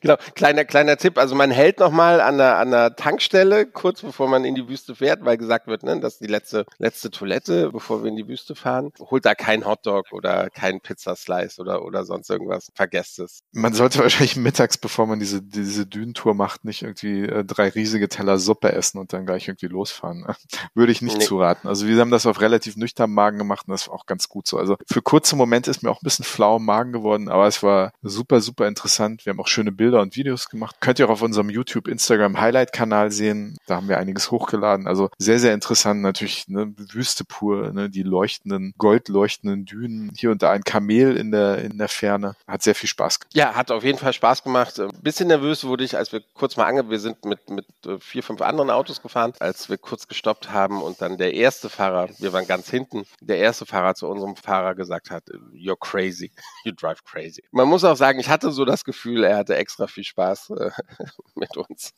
genau, kleiner, kleiner Tipp, also man hält nochmal an der, an der Tankstelle, kurz bevor man in die Wüste fährt, weil gesagt wird, ne, das ist die letzte, letzte Toilette, bevor wir in die Wüste fahren. Holt da kein Hotdog oder kein Pizzaslice oder, oder sonst irgendwas. Vergesst es. Man sollte wahrscheinlich mittags, bevor man diese, diese Dünentour macht, nicht irgendwie äh, drei riesige Teller Suppe essen und dann gleich irgendwie losfahren. <laughs> Würde ich nicht nee. zuraten. Also wir haben das auf relativ nüchternen Magen gemacht und das war auch ganz gut so. Also für kurze Momente ist mir auch ein bisschen flau im Magen geworden, aber es war super, super interessant. Wir haben auch schöne Bilder und Videos gemacht. Könnt ihr auch auf unserem YouTube, Instagram Highlight-Kanal sehen. Da haben wir einiges hochgeladen. Also sehr, sehr interessant. Natürlich ne, Wüste pur, ne, die leuchtenden, goldleuchtenden Dünen. Hier und da ein Kamel in der, in der Ferne. Hat sehr viel Spaß gemacht. Ja, hat auf jeden Fall Spaß gemacht. Ein bisschen nervös wurde ich, als wir kurz mal ange, wir sind mit, mit äh, vier, fünf anderen Autos gefahren, als wir kurz gestoppt haben und dann der erste Fahrer, wir waren ganz hinten, der erste Fahrer zu unserem Fahrer gesagt hat, you're crazy, <laughs> you drive crazy. Man muss auch sagen, ich hatte so das Gefühl, er hatte extra viel Spaß äh, <laughs> mit uns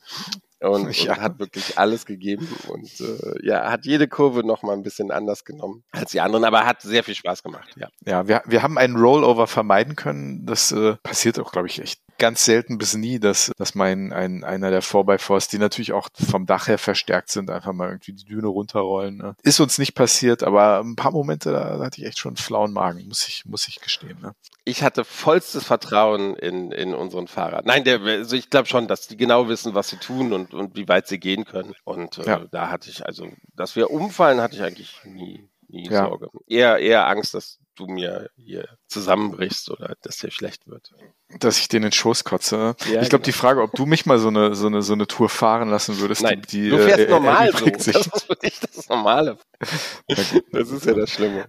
und, <laughs> ja. und, hat wirklich alles gegeben und äh, ja, hat jede Kurve noch mal ein bisschen anders genommen als die anderen, aber hat sehr viel Spaß gemacht. Ja, ja wir, wir haben einen Rollover vermeiden können. Das äh, passiert auch, glaube ich, echt ganz selten bis nie, dass, dass mein ein, einer der 4x4s, die natürlich auch vom Dach her verstärkt sind, einfach mal irgendwie die Düne runterrollen. Ne? Ist uns nicht passiert, aber ein paar Momente, da, da hatte ich echt schon einen flauen Magen, muss ich, muss ich gestehen. Ne? Ich hatte vollstes Vertrauen in, in unseren Fahrer. Nein, der, also ich glaube schon, dass die genau wissen, was sie tun und, und wie weit sie gehen können. Und äh, ja. da hatte ich, also, dass wir umfallen, hatte ich eigentlich nie, nie ja. Sorge. Eher, eher Angst, dass du mir hier zusammenbrichst oder dass dir schlecht wird dass ich den in den Schoß kotze. Ja, ich glaube, genau. die Frage, ob du mich mal so eine, so eine, so eine Tour fahren lassen würdest, Nein, die, die du fährst äh, normal so. Sich. Das ist für dich das Normale. <laughs> das ist ja das Schlimme.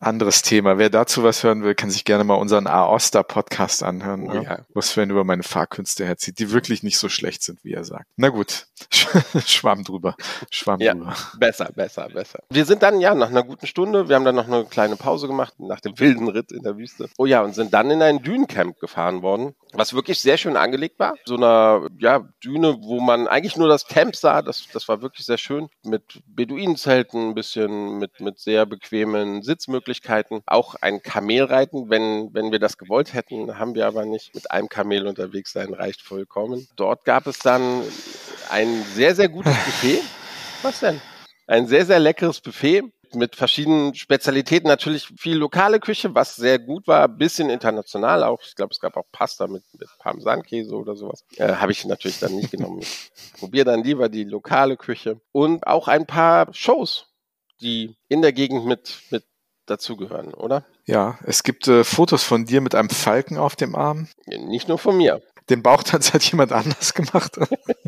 Anderes Thema. Wer dazu was hören will, kann sich gerne mal unseren A-Oster-Podcast anhören, oh, ne? ja. wo Sven über meine Fahrkünste herzieht, die wirklich nicht so schlecht sind, wie er sagt. Na gut, <laughs> schwamm drüber. Schwamm ja, drüber. Besser, besser, besser. Wir sind dann, ja, nach einer guten Stunde, wir haben dann noch eine kleine Pause gemacht, nach dem wilden Ritt in der Wüste. Oh ja, und sind dann in ein Dünencamp gefahren worden, was wirklich sehr schön angelegt war. So einer ja, Düne, wo man eigentlich nur das Camp sah. Das, das war wirklich sehr schön. Mit Beduinenzelten, ein bisschen mit, mit sehr bequemen Sitzmöglichkeiten. Auch ein Kamelreiten, wenn, wenn wir das gewollt hätten, haben wir aber nicht. Mit einem Kamel unterwegs sein reicht vollkommen. Dort gab es dann ein sehr, sehr gutes Buffet. Was denn? Ein sehr, sehr leckeres Buffet mit verschiedenen Spezialitäten. Natürlich viel lokale Küche, was sehr gut war, bisschen international auch. Ich glaube, es gab auch Pasta mit, mit Parmesankäse oder sowas. Äh, Habe ich natürlich dann nicht genommen. Ich probiere dann lieber die lokale Küche. Und auch ein paar Shows, die in der Gegend mit, mit dazugehören, oder? Ja, es gibt äh, Fotos von dir mit einem Falken auf dem Arm. Nicht nur von mir. Den Bauchtanz <laughs> hat jemand anders gemacht. <laughs>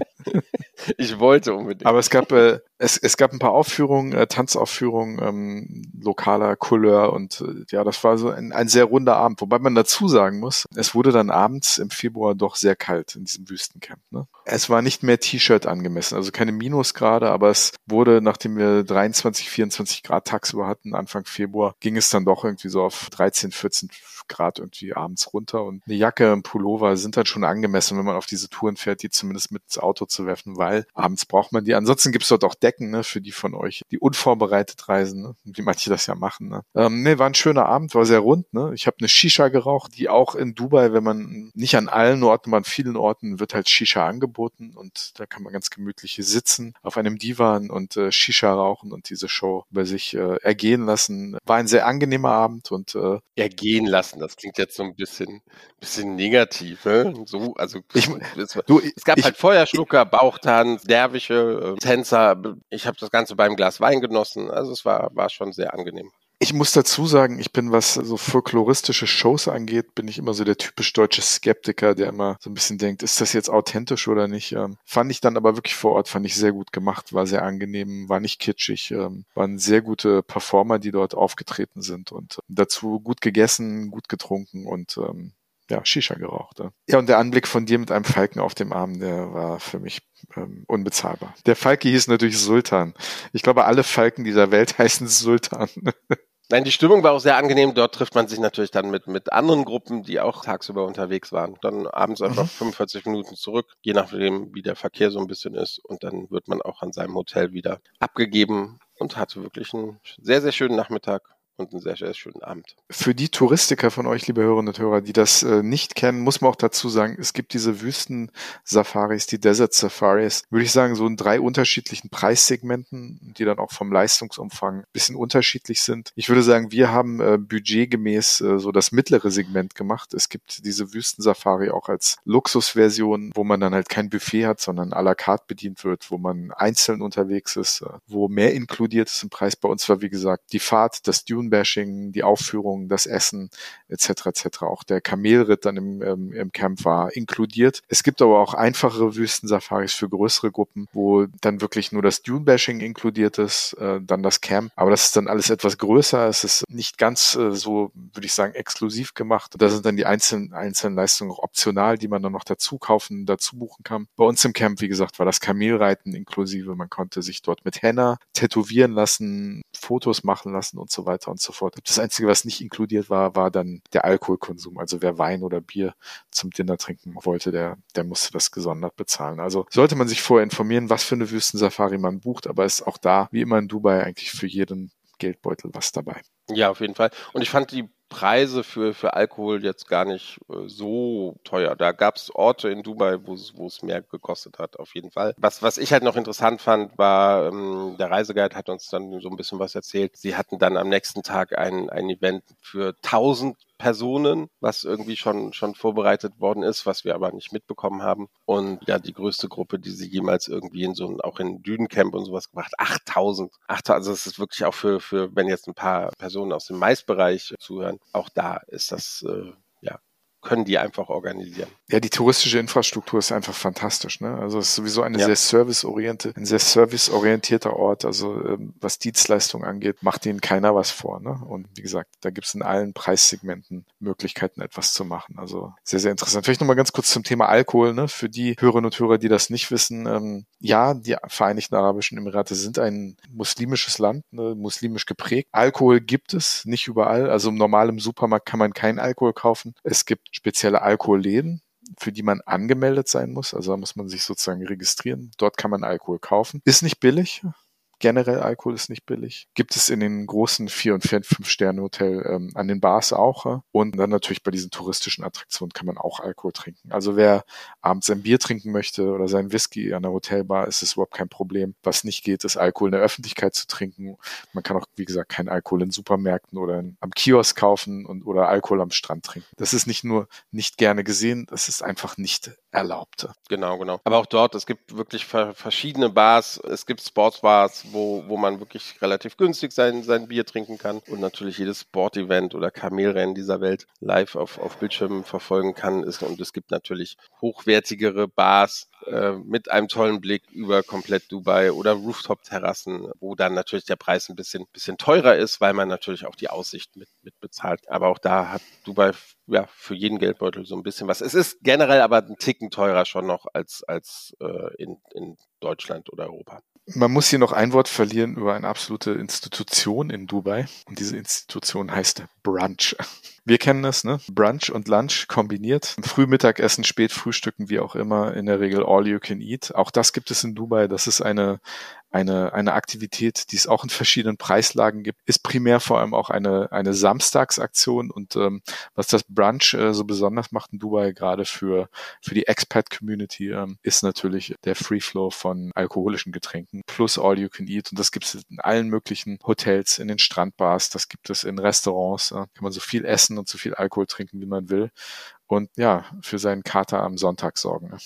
ich wollte unbedingt. Aber es gab, äh, es, es gab ein paar Aufführungen, äh, Tanzaufführungen ähm, lokaler Couleur und äh, ja, das war so ein, ein sehr runder Abend. Wobei man dazu sagen muss, es wurde dann abends im Februar doch sehr kalt in diesem Wüstencamp. Ne? Es war nicht mehr T-Shirt angemessen, also keine Minusgrade, aber es wurde, nachdem wir 23, 24 Grad tagsüber hatten, Anfang Februar, ging es dann doch irgendwie so auf 13, 14 Grad irgendwie abends runter und eine Jacke, ein Pullover sind dann schon angemessen, wenn man auf diese Touren fährt, die zumindest mit ins Auto zu werfen, weil abends braucht man die. Ansonsten gibt's dort auch Decken, ne, für die von euch, die unvorbereitet reisen, ne, wie manche das ja machen. Ne. Ähm, nee, war ein schöner Abend, war sehr rund. Ne. Ich habe eine Shisha geraucht, die auch in Dubai, wenn man nicht an allen Orten, aber an vielen Orten wird halt Shisha angeboten und da kann man ganz gemütlich sitzen auf einem Divan und äh, Shisha rauchen und diese Show über sich äh, ergehen lassen. War ein sehr angenehmer Abend und äh, ergehen lassen Das klingt jetzt so ein bisschen, bisschen negativ. Ne? So, also ich, es, du, es gab ich, halt Feuerschlucker, Bauchtanz, Derwische, äh, Tänzer. Ich habe das Ganze beim Glas Wein genossen. Also es war, war schon sehr angenehm. Ich muss dazu sagen, ich bin, was so folkloristische Shows angeht, bin ich immer so der typisch deutsche Skeptiker, der immer so ein bisschen denkt, ist das jetzt authentisch oder nicht? Ähm, fand ich dann aber wirklich vor Ort, fand ich sehr gut gemacht, war sehr angenehm, war nicht kitschig, ähm, waren sehr gute Performer, die dort aufgetreten sind und äh, dazu gut gegessen, gut getrunken und ähm, ja, Shisha geraucht. Ja. ja, und der Anblick von dir mit einem Falken auf dem Arm, der war für mich ähm, unbezahlbar. Der Falke hieß natürlich Sultan. Ich glaube, alle Falken dieser Welt <laughs> heißen Sultan. Nein, die Stimmung war auch sehr angenehm. Dort trifft man sich natürlich dann mit, mit anderen Gruppen, die auch tagsüber unterwegs waren. Dann abends einfach mhm. 45 Minuten zurück, je nachdem, wie der Verkehr so ein bisschen ist. Und dann wird man auch an seinem Hotel wieder abgegeben und hatte wirklich einen sehr, sehr schönen Nachmittag und einen sehr, sehr schönen Abend. Für die Touristiker von euch, liebe Hörerinnen und Hörer, die das äh, nicht kennen, muss man auch dazu sagen, es gibt diese Wüsten-Safaris, die Desert Safaris, würde ich sagen, so in drei unterschiedlichen Preissegmenten, die dann auch vom Leistungsumfang ein bisschen unterschiedlich sind. Ich würde sagen, wir haben äh, budgetgemäß äh, so das mittlere Segment gemacht. Es gibt diese Wüsten-Safari auch als Luxusversion, wo man dann halt kein Buffet hat, sondern à la carte bedient wird, wo man einzeln unterwegs ist, äh, wo mehr inkludiert ist im Preis. Bei uns war, wie gesagt, die Fahrt, das Dune Dune-Bashing, die Aufführung, das Essen etc. etc. Auch der Kamelritt dann im, ähm, im Camp war inkludiert. Es gibt aber auch einfachere Wüstensafaris für größere Gruppen, wo dann wirklich nur das Dune-Bashing inkludiert ist, äh, dann das Camp. Aber das ist dann alles etwas größer. Es ist nicht ganz äh, so, würde ich sagen, exklusiv gemacht. Da sind dann die einzelnen, einzelnen Leistungen auch optional, die man dann noch dazu kaufen, dazu buchen kann. Bei uns im Camp, wie gesagt, war das Kamelreiten inklusive. Man konnte sich dort mit Henna tätowieren lassen, Fotos machen lassen und so weiter und so fort. Das Einzige, was nicht inkludiert war, war dann der Alkoholkonsum. Also wer Wein oder Bier zum Dinner trinken wollte, der, der musste das gesondert bezahlen. Also sollte man sich vorher informieren, was für eine Wüstensafari man bucht, aber ist auch da, wie immer in Dubai, eigentlich für jeden Geldbeutel was dabei. Ja, auf jeden Fall. Und ich fand die Preise für, für Alkohol jetzt gar nicht äh, so teuer. Da gab es Orte in Dubai, wo es mehr gekostet hat, auf jeden Fall. Was, was ich halt noch interessant fand, war, ähm, der Reiseguide hat uns dann so ein bisschen was erzählt. Sie hatten dann am nächsten Tag ein, ein Event für 1000 Personen, was irgendwie schon, schon vorbereitet worden ist, was wir aber nicht mitbekommen haben. Und ja, die größte Gruppe, die sie jemals irgendwie in so ein, auch in Dünencamp und sowas gemacht, 8000. 8000, also es ist wirklich auch für, für, wenn jetzt ein paar Personen aus dem Maisbereich zuhören, auch da ist das, äh, können die einfach organisieren. Ja, die touristische Infrastruktur ist einfach fantastisch. Ne? Also es ist sowieso eine ja. sehr serviceorientierte, ein sehr serviceorientierter Ort. Also ähm, was Dienstleistung angeht, macht ihnen keiner was vor. Ne? Und wie gesagt, da gibt es in allen Preissegmenten Möglichkeiten, etwas zu machen. Also sehr, sehr interessant. Vielleicht nochmal ganz kurz zum Thema Alkohol. Ne? Für die Hörerinnen und Hörer, die das nicht wissen, ähm, ja, die Vereinigten Arabischen Emirate sind ein muslimisches Land, ne? muslimisch geprägt. Alkohol gibt es nicht überall. Also im normalen Supermarkt kann man keinen Alkohol kaufen. Es gibt spezielle Alkoholläden, für die man angemeldet sein muss. Also da muss man sich sozusagen registrieren. Dort kann man Alkohol kaufen. Ist nicht billig, Generell Alkohol ist nicht billig. Gibt es in den großen vier und fünf Sterne Hotel ähm, an den Bars auch. Und dann natürlich bei diesen touristischen Attraktionen kann man auch Alkohol trinken. Also wer abends ein Bier trinken möchte oder sein Whisky an der Hotelbar, ist es überhaupt kein Problem. Was nicht geht, ist Alkohol in der Öffentlichkeit zu trinken. Man kann auch, wie gesagt, keinen Alkohol in Supermärkten oder in, am Kiosk kaufen und oder Alkohol am Strand trinken. Das ist nicht nur nicht gerne gesehen, das ist einfach nicht erlaubt. Genau, genau. Aber auch dort, es gibt wirklich verschiedene Bars. Es gibt Sportsbars, wo, wo man wirklich relativ günstig sein, sein Bier trinken kann und natürlich jedes Sportevent oder Kamelrennen dieser Welt live auf, auf Bildschirmen verfolgen kann. Und es gibt natürlich hochwertigere Bars äh, mit einem tollen Blick über komplett Dubai oder Rooftop-Terrassen, wo dann natürlich der Preis ein bisschen, bisschen teurer ist, weil man natürlich auch die Aussicht mit, mit bezahlt. Aber auch da hat Dubai ja für jeden Geldbeutel so ein bisschen was. Es ist generell aber ein Ticken teurer schon noch als, als äh, in, in Deutschland oder Europa. Man muss hier noch ein Wort verlieren über eine absolute Institution in Dubai. Und diese Institution heißt Brunch. Wir kennen das, ne? Brunch und Lunch kombiniert. Frühmittagessen, spät frühstücken, wie auch immer, in der Regel all you can eat. Auch das gibt es in Dubai. Das ist eine eine, eine Aktivität, die es auch in verschiedenen Preislagen gibt, ist primär vor allem auch eine, eine Samstagsaktion und ähm, was das Brunch äh, so besonders macht in Dubai, gerade für, für die Expat-Community, ähm, ist natürlich der Free Flow von alkoholischen Getränken plus All You Can Eat und das gibt es in allen möglichen Hotels, in den Strandbars, das gibt es in Restaurants, äh, kann man so viel essen und so viel Alkohol trinken, wie man will und ja, für seinen Kater am Sonntag sorgen. Ne?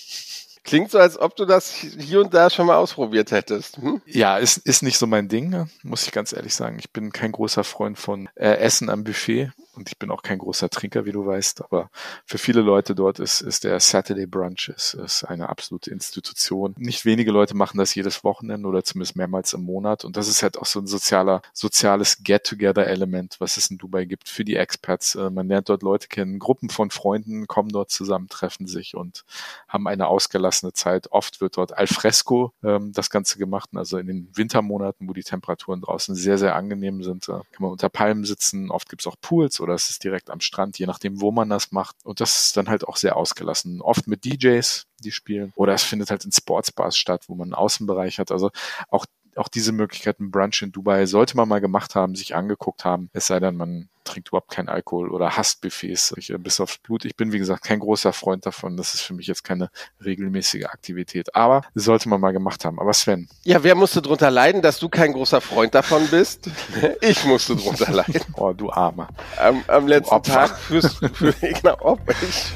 Klingt so, als ob du das hier und da schon mal ausprobiert hättest. Hm? Ja, ist, ist nicht so mein Ding, muss ich ganz ehrlich sagen. Ich bin kein großer Freund von äh, Essen am Buffet und ich bin auch kein großer Trinker, wie du weißt, aber für viele Leute dort ist, ist der Saturday Brunch ist, ist eine absolute Institution. Nicht wenige Leute machen das jedes Wochenende oder zumindest mehrmals im Monat und das ist halt auch so ein sozialer, soziales Get-Together-Element, was es in Dubai gibt für die Expats. Äh, man lernt dort Leute kennen, Gruppen von Freunden kommen dort zusammen, treffen sich und haben eine ausgelassene Zeit. Oft wird dort al fresco ähm, das Ganze gemacht, also in den Wintermonaten, wo die Temperaturen draußen sehr, sehr angenehm sind, äh, kann man unter Palmen sitzen. Oft gibt's auch Pools oder es ist direkt am Strand, je nachdem, wo man das macht. Und das ist dann halt auch sehr ausgelassen. Oft mit DJs, die spielen. Oder es findet halt in Sportsbars statt, wo man einen Außenbereich hat. Also auch auch diese Möglichkeiten Brunch in Dubai sollte man mal gemacht haben, sich angeguckt haben. Es sei denn, man trinkt überhaupt keinen Alkohol oder hasst Buffets ich, äh, bis aufs Blut. Ich bin, wie gesagt, kein großer Freund davon. Das ist für mich jetzt keine regelmäßige Aktivität. Aber sollte man mal gemacht haben. Aber Sven. Ja, wer musste drunter leiden, dass du kein großer Freund davon bist? <laughs> Ich musste drunter leiden. oh, du Armer. Am, am letzten Tag fürs, für, <laughs> genau, ob ich,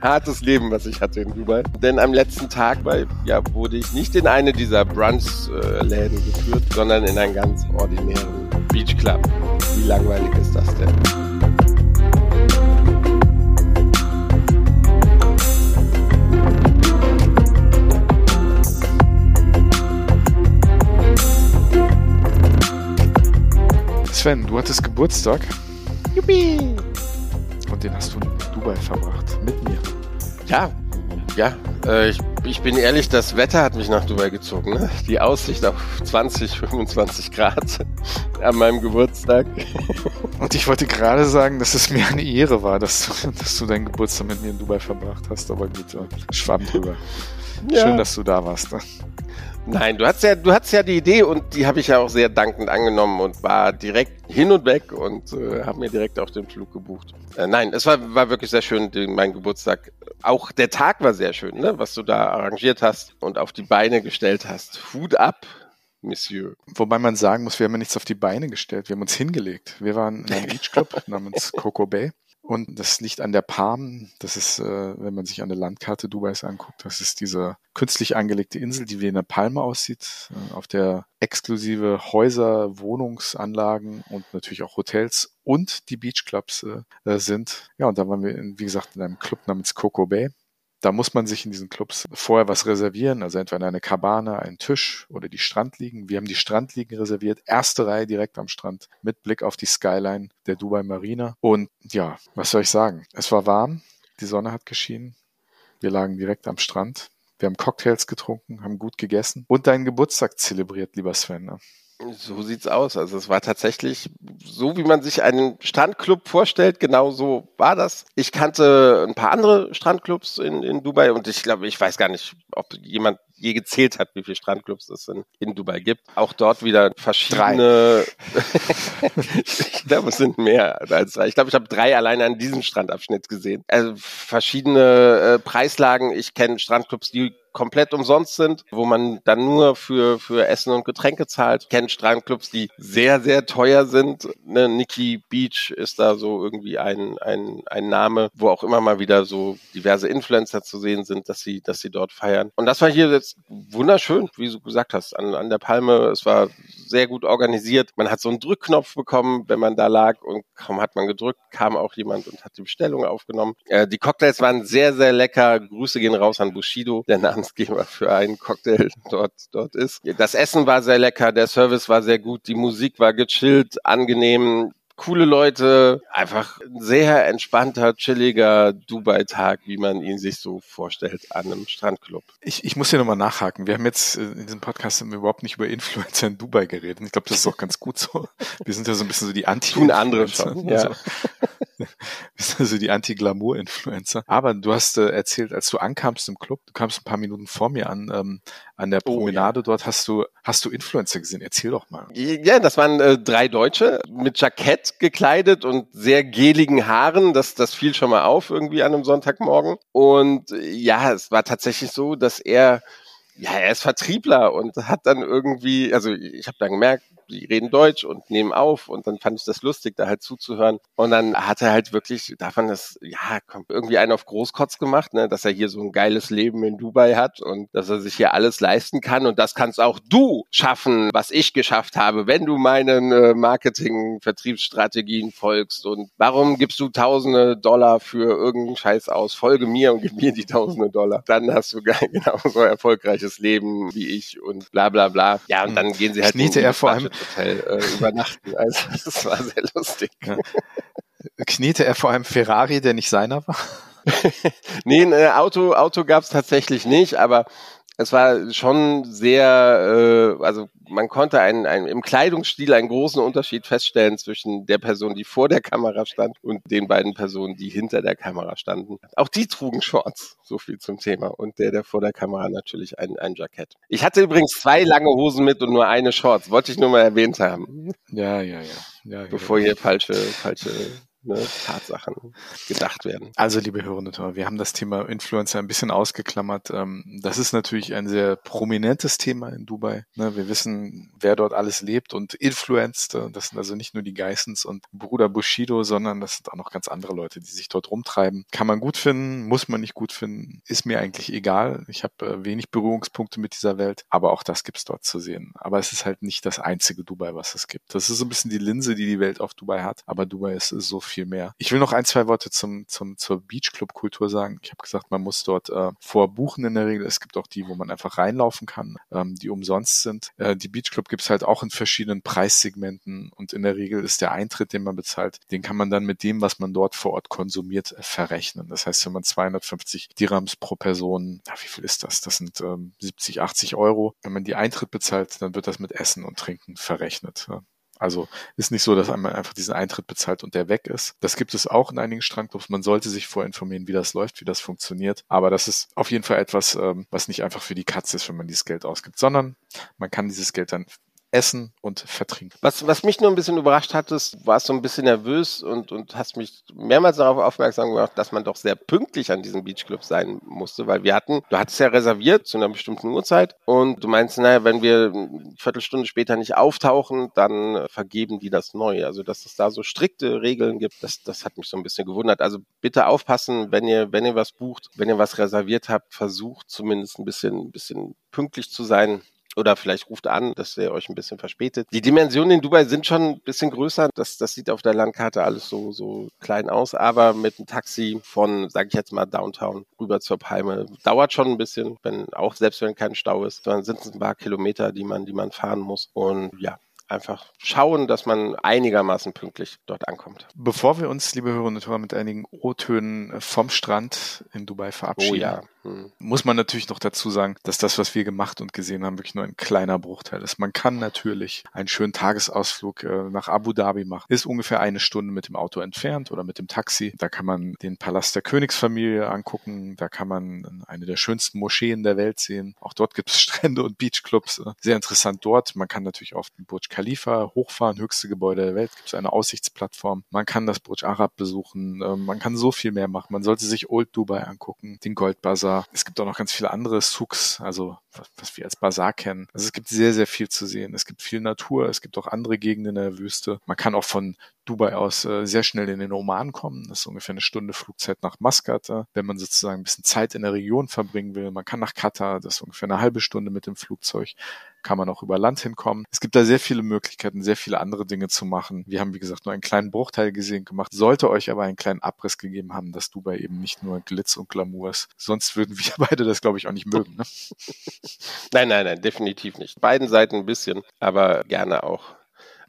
hartes Leben, was ich hatte in Dubai. Denn am letzten Tag bei, ja, wurde ich nicht in eine dieser Brunch-Läden geführt, sondern in einen ganz ordinären Beach Club. Wie langweilig ist das denn? Sven, du hattest Geburtstag. Juppie! Und den hast du in Dubai verbracht. Mit mir. Ja, ja. Äh, ich, ich bin ehrlich, das Wetter hat mich nach Dubai gezogen. Ne? Die Aussicht auf 20, 25 Grad an meinem Geburtstag. Und ich wollte gerade sagen, dass es mir eine Ehre war, dass du, <laughs> dass du deinen Geburtstag mit mir in Dubai verbracht hast. Aber gut, schwamm drüber. Ja. Schön, dass du da warst. Ne? Nein, du hast ja, du hattest ja die Idee und die habe ich ja auch sehr dankend angenommen und war direkt hin und weg und äh, habe mir direkt auch den Flug gebucht. Äh, nein, es war, war wirklich sehr schön, den, mein Geburtstag. Auch der Tag war sehr schön, ne, was du da arrangiert hast und auf die Beine gestellt hast. Hut ab, Monsieur. Wobei man sagen muss, wir haben ja nichts auf die Beine gestellt, wir haben uns hingelegt. Wir waren in einem Beachclub <laughs> namens Coco Bay und das liegt an der Palm. Das ist, äh, wenn man sich an der Landkarte Dubais anguckt, das ist diese künstlich angelegte Insel, die wie eine Palme aussieht, äh, auf der exklusive Häuser, Wohnungsanlagen und natürlich auch Hotels und die Beachclubs äh, sind. Ja, und da waren wir, in, wie gesagt, in einem Club namens Coco Bay. Da muss man sich in diesen Clubs vorher was reservieren, also entweder eine Kabane, einen Tisch oder die Strandliegen. Wir haben die Strandliegen reserviert, erste Reihe direkt am Strand mit Blick auf die Skyline der Dubai Marina. Und ja, was soll ich sagen? Es war warm, die Sonne hat geschienen, wir lagen direkt am Strand. Wir haben Cocktails getrunken, haben gut gegessen und deinen Geburtstag zelebriert, lieber Sven. Ne? So sieht's aus. Also es war tatsächlich so, wie man sich einen Strandclub vorstellt. Genau so war das. Ich kannte ein paar andere Strandclubs in, in Dubai und ich glaube, ich weiß gar nicht, ob jemand je gezählt hat, wie viele Strandclubs es in, in Dubai gibt. Auch dort wieder verschiedene. <laughs> ich glaube, es sind mehr als drei. Ich glaube, ich habe drei alleine an diesem Strandabschnitt gesehen. Also verschiedene äh, Preislagen. Ich kenne Strandclubs, die komplett umsonst sind, wo man dann nur für, für Essen und Getränke zahlt. Kennt Strandclubs, die sehr, sehr teuer sind. Ne, Nikki Beach ist da so irgendwie ein, ein, ein Name, wo auch immer mal wieder so diverse Influencer zu sehen sind, dass sie, dass sie dort feiern. Und das war hier jetzt wunderschön, wie du gesagt hast, an, an der Palme. Es war sehr gut organisiert. Man hat so einen Drückknopf bekommen, wenn man da lag und kaum hat man gedrückt, kam auch jemand und hat die Bestellung aufgenommen. Äh, die Cocktails waren sehr, sehr lecker. Grüße gehen raus an Bushido, der Name Namensgeber für einen Cocktail <laughs> dort, dort ist. Das Essen war sehr lecker, der Service war sehr gut, die Musik war gechillt, angenehm, coole Leute, einfach ein sehr entspannter, chilliger Dubai-Tag, wie man ihn sich so vorstellt an einem Strandclub. Ich, ich muss hier nochmal nachhaken. Wir haben jetzt äh, in diesem Podcast überhaupt nicht über Influencer in Dubai geredet. Ich glaube, das ist auch ganz gut so. Wir sind ja so ein bisschen so die anti Tun andere schon, ja. <laughs> So. also die Anti-Glamour-Influencer. Aber du hast äh, erzählt, als du ankamst im Club, du kamst ein paar Minuten vor mir an, ähm, an der Promenade oh, ja. dort, hast du, hast du Influencer gesehen? Erzähl doch mal. Ja, das waren äh, drei Deutsche mit Jackett gekleidet und sehr geligen Haaren. Das, das fiel schon mal auf irgendwie an einem Sonntagmorgen. Und äh, ja, es war tatsächlich so, dass er ja, er ist Vertriebler und hat dann irgendwie, also ich habe dann gemerkt, die reden Deutsch und nehmen auf und dann fand ich das lustig, da halt zuzuhören. Und dann hat er halt wirklich davon das, ja, kommt irgendwie einen auf Großkotz gemacht, ne, dass er hier so ein geiles Leben in Dubai hat und dass er sich hier alles leisten kann und das kannst auch du schaffen, was ich geschafft habe, wenn du meinen äh, Marketing-Vertriebsstrategien folgst und warum gibst du tausende Dollar für irgendeinen Scheiß aus? Folge mir und gib mir die tausende Dollar. Dann hast du <laughs> genauso erfolgreiches Leben wie ich und bla bla bla. Ja, und dann gehen sie halt. Knete er vor allem Hotel äh, übernachten. <laughs> Also das war sehr lustig. Ja. Kniete er vor einem Ferrari, der nicht seiner war? <laughs> nee, ein äh, Auto, Auto gab es tatsächlich nicht, aber es war schon sehr, äh, also man konnte einen, einen, im Kleidungsstil einen großen Unterschied feststellen zwischen der Person, die vor der Kamera stand und den beiden Personen, die hinter der Kamera standen. Auch die trugen Shorts, so viel zum Thema. Und der, der vor der Kamera natürlich ein, ein Jackett. Ich hatte übrigens zwei lange Hosen mit und nur eine Shorts. Wollte ich nur mal erwähnt haben. Ja, ja, ja. ja Bevor hier falsche, falsche ne, Tatsachen gedacht werden. Also, liebe Hörende, wir haben das Thema Influencer ein bisschen ausgeklammert. Ähm, das ist natürlich ein sehr prominentes Thema in Dubai. Ne, wir wissen, wer dort alles lebt und influenzt. Das sind also nicht nur die Geissens und Bruder Bushido, sondern das sind auch noch ganz andere Leute, die sich dort rumtreiben. Kann man gut finden, muss man nicht gut finden, ist mir eigentlich egal. Ich habe äh, wenig Berührungspunkte mit dieser Welt, aber auch das gibt's dort zu sehen. Aber es ist halt nicht das einzige Dubai, was es gibt. Das ist so ein bisschen die Linse, die die Welt auf Dubai hat, aber Dubai ist so viel viel mehr. Ich will noch ein, zwei Worte zum, zum, zur Beachclub-Kultur sagen. Ich habe gesagt, man muss dort äh, vorbuchen in der Regel. Es gibt auch die, wo man einfach reinlaufen kann, ähm, die umsonst sind. Äh, die Beachclub gibt es halt auch in verschiedenen Preissegmenten und in der Regel ist der Eintritt, den man bezahlt, den kann man dann mit dem, was man dort vor Ort konsumiert, äh, verrechnen. Das heißt, wenn man 250 Dirhams pro Person, ja, wie viel ist das? Das sind ähm, 70, 80 Euro. Wenn man die Eintritt bezahlt, dann wird das mit Essen und Trinken verrechnet. Also ist nicht so, dass man einfach diesen Eintritt bezahlt und der weg ist. Das gibt es auch in einigen Strandclubs. Man sollte sich vorinformieren, wie das läuft, wie das funktioniert. Aber das ist auf jeden Fall etwas, ähm, was nicht einfach für die Katze ist, wenn man dieses Geld ausgibt, sondern man kann dieses Geld dann essen und vertrinken. Was, was mich nur ein bisschen überrascht hat, ist, warst so ein bisschen nervös und, und hast mich mehrmals darauf aufmerksam gemacht, dass man doch sehr pünktlich an diesem Beachclub sein musste, weil wir hatten, du hattest ja reserviert zu einer bestimmten Uhrzeit und du meinst, naja, wenn wir eine Viertelstunde später nicht auftauchen, dann vergeben die das neu. Also, dass es da so strikte Regeln gibt, das, das hat mich so ein bisschen gewundert. Also bitte aufpassen, wenn ihr, wenn ihr was bucht, wenn ihr was reserviert habt, versucht zumindest ein bisschen, ein bisschen pünktlich zu sein oder vielleicht ruft an, dass ihr euch ein bisschen verspätet. Die Dimensionen in Dubai sind schon ein bisschen größer. Das, das sieht auf der Landkarte alles so, so klein aus. Aber mit einem Taxi von, sage ich jetzt mal, Downtown rüber zur Palme dauert schon ein bisschen, wenn auch selbst wenn kein Stau ist, sondern sind es ein paar Kilometer, die man, die man fahren muss. Und ja, einfach schauen, dass man einigermaßen pünktlich dort ankommt. Bevor wir uns, liebe Hörerinnen und Hörer, mit einigen O-Tönen vom Strand in Dubai verabschieden, oh ja. Hm. muss man natürlich noch dazu sagen, dass das, was wir gemacht und gesehen haben, wirklich nur ein kleiner Bruchteil ist. Man kann natürlich einen schönen Tagesausflug äh, nach Abu Dhabi machen. Ist ungefähr eine Stunde mit dem Auto entfernt oder mit dem Taxi. Da kann man den Palast der Königsfamilie angucken. Da kann man eine der schönsten Moscheen der Welt sehen. Auch dort gibt es <laughs> Strände und Beachclubs. Sehr interessant dort. Man kann natürlich auf den Burj Khalifa hochfahren, höchste Gebäude der Welt, gibt es eine Aussichtsplattform. Man kann das Burj Arab besuchen, ähm, man kann so viel mehr machen. Man sollte sich Old Dubai angucken, den Goldbazar. Es gibt auch noch ganz viele andere Souks, also was, was wir als Bazar kennen. Also es gibt sehr, sehr viel zu sehen. Es gibt viel Natur, es gibt auch andere Gegenden in der Wüste. Man kann auch von Dubai aus äh, sehr schnell in den Oman kommen. Das ist ungefähr eine Stunde Flugzeit nach Maskat, äh, wenn man sozusagen ein bisschen Zeit in der Region verbringen will. Man kann nach Katar, das ist ungefähr eine halbe Stunde mit dem Flugzeug kann man auch über Land hinkommen. Es gibt da sehr viele Möglichkeiten, sehr viele andere Dinge zu machen. Wir haben, wie gesagt, nur einen kleinen Bruchteil gesehen gemacht, sollte euch aber einen kleinen Abriss gegeben haben, dass Dubai eben nicht nur Glitz und Glamour ist. Sonst würden wir <laughs> beide das, glaube ich, auch nicht mögen. Ne? Nein, nein, nein, definitiv nicht. Beiden Seiten ein bisschen, aber gerne auch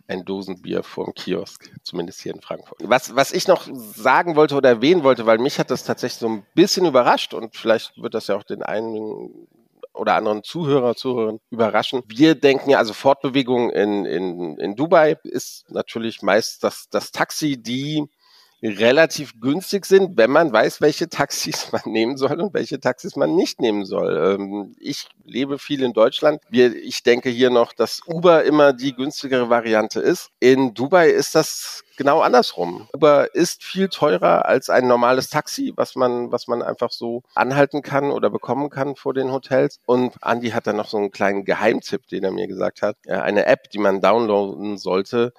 ein Dosenbier vorm Kiosk, zumindest hier in Frankfurt. Was, was ich noch sagen wollte oder erwähnen wollte, weil mich hat das tatsächlich so ein bisschen überrascht und vielleicht wird das ja auch den einen oder anderen Zuhörer, Zuhörern überraschen. Wir denken ja, also Fortbewegung in, in, in Dubai ist natürlich meist das, das Taxi, die relativ günstig sind, wenn man weiß, welche Taxis <laughs> man nehmen soll und welche Taxis man nicht nehmen soll. Ähm, ich lebe viel in Deutschland. ich denke hier noch, dass Uber immer die günstigere Variante ist. In Dubai ist das genau andersrum. Uber ist viel teurer als ein normales Taxi, was man, was man einfach so anhalten kann oder bekommen kann vor den Hotels. Und Andy hat dann noch so einen kleinen Geheimtipp, den er mir gesagt hat. Eine App, die man downloaden sollte,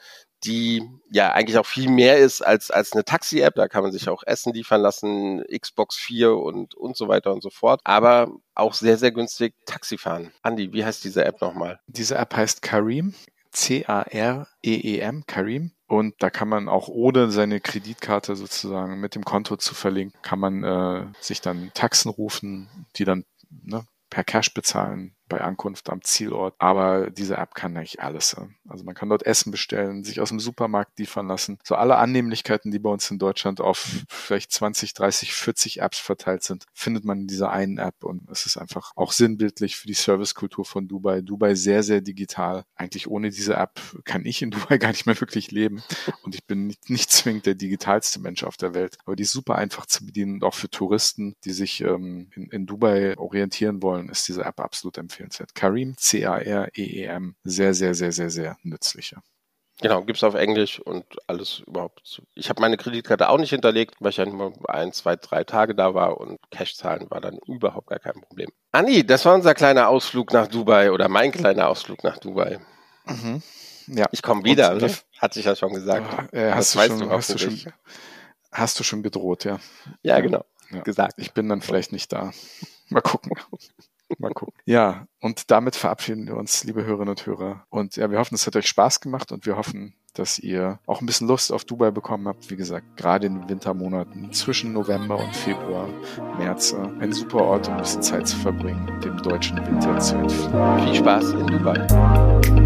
die ja eigentlich auch viel mehr ist als, als eine Taxi-App. Da kann man sich auch Essen liefern lassen, Xbox 4 und, und so weiter und so fort. Aber auch sehr, sehr günstig Taxi fahren. Andi, wie heißt diese App nochmal? Diese App heißt Kareem. C-A-R-E-E-M, Kareem. Und da kann man auch ohne seine Kreditkarte sozusagen mit dem Konto zu verlinken, kann man äh, sich dann Taxen rufen, die dann ne, per Cash bezahlen bei Ankunft am Zielort. Aber diese App kann eigentlich alles. Also man kann dort Essen bestellen, sich aus dem Supermarkt liefern lassen. So alle Annehmlichkeiten, die bei uns in Deutschland auf vielleicht 20, 30, 40 Apps verteilt sind, findet man in dieser einen App. Und es ist einfach auch sinnbildlich für die Servicekultur von Dubai. Dubai sehr, sehr digital. Eigentlich ohne diese App kann ich in Dubai <laughs> gar nicht mehr wirklich leben. Und ich bin nicht, nicht zwingend der digitalste Mensch auf der Welt. Aber die ist super einfach zu bedienen. Und auch für Touristen, die sich ähm, in, in Dubai orientieren wollen, ist diese App absolut empfehlenswert empfehlenswert. Kareem, C-A-R-E-E-M, sehr, sehr, sehr, sehr, sehr nützlicher. Genau, gibt es auf Englisch und alles überhaupt. Ich habe meine Kreditkarte auch nicht hinterlegt, weil ich ja nur ein, zwei, drei Tage da war und Cash-Zahlen war dann überhaupt gar kein Problem. Anni, das war unser kleiner Ausflug nach Dubai oder mein kleiner Ausflug nach Dubai. Mhm. Ja. Ich komme wieder, und, ne? Hat sich ja schon gesagt. Äh, hast, du schon, hast, du schon, hast du schon gedroht, ja. Ja, genau. Ja. Gesagt. Ich bin dann vielleicht nicht da. <laughs> Mal gucken. Mal gucken. Ja, und damit verabschieden wir uns, liebe Hörerinnen und Hörer. Und ja, wir hoffen, es hat euch Spaß gemacht und wir hoffen, dass ihr auch ein bisschen Lust auf Dubai bekommen habt. Wie gesagt, gerade in den Wintermonaten zwischen November und Februar, März, äh, ein super Ort, um ein bisschen Zeit zu verbringen, dem deutschen Winter zu entfliehen. Viel Spaß in Dubai.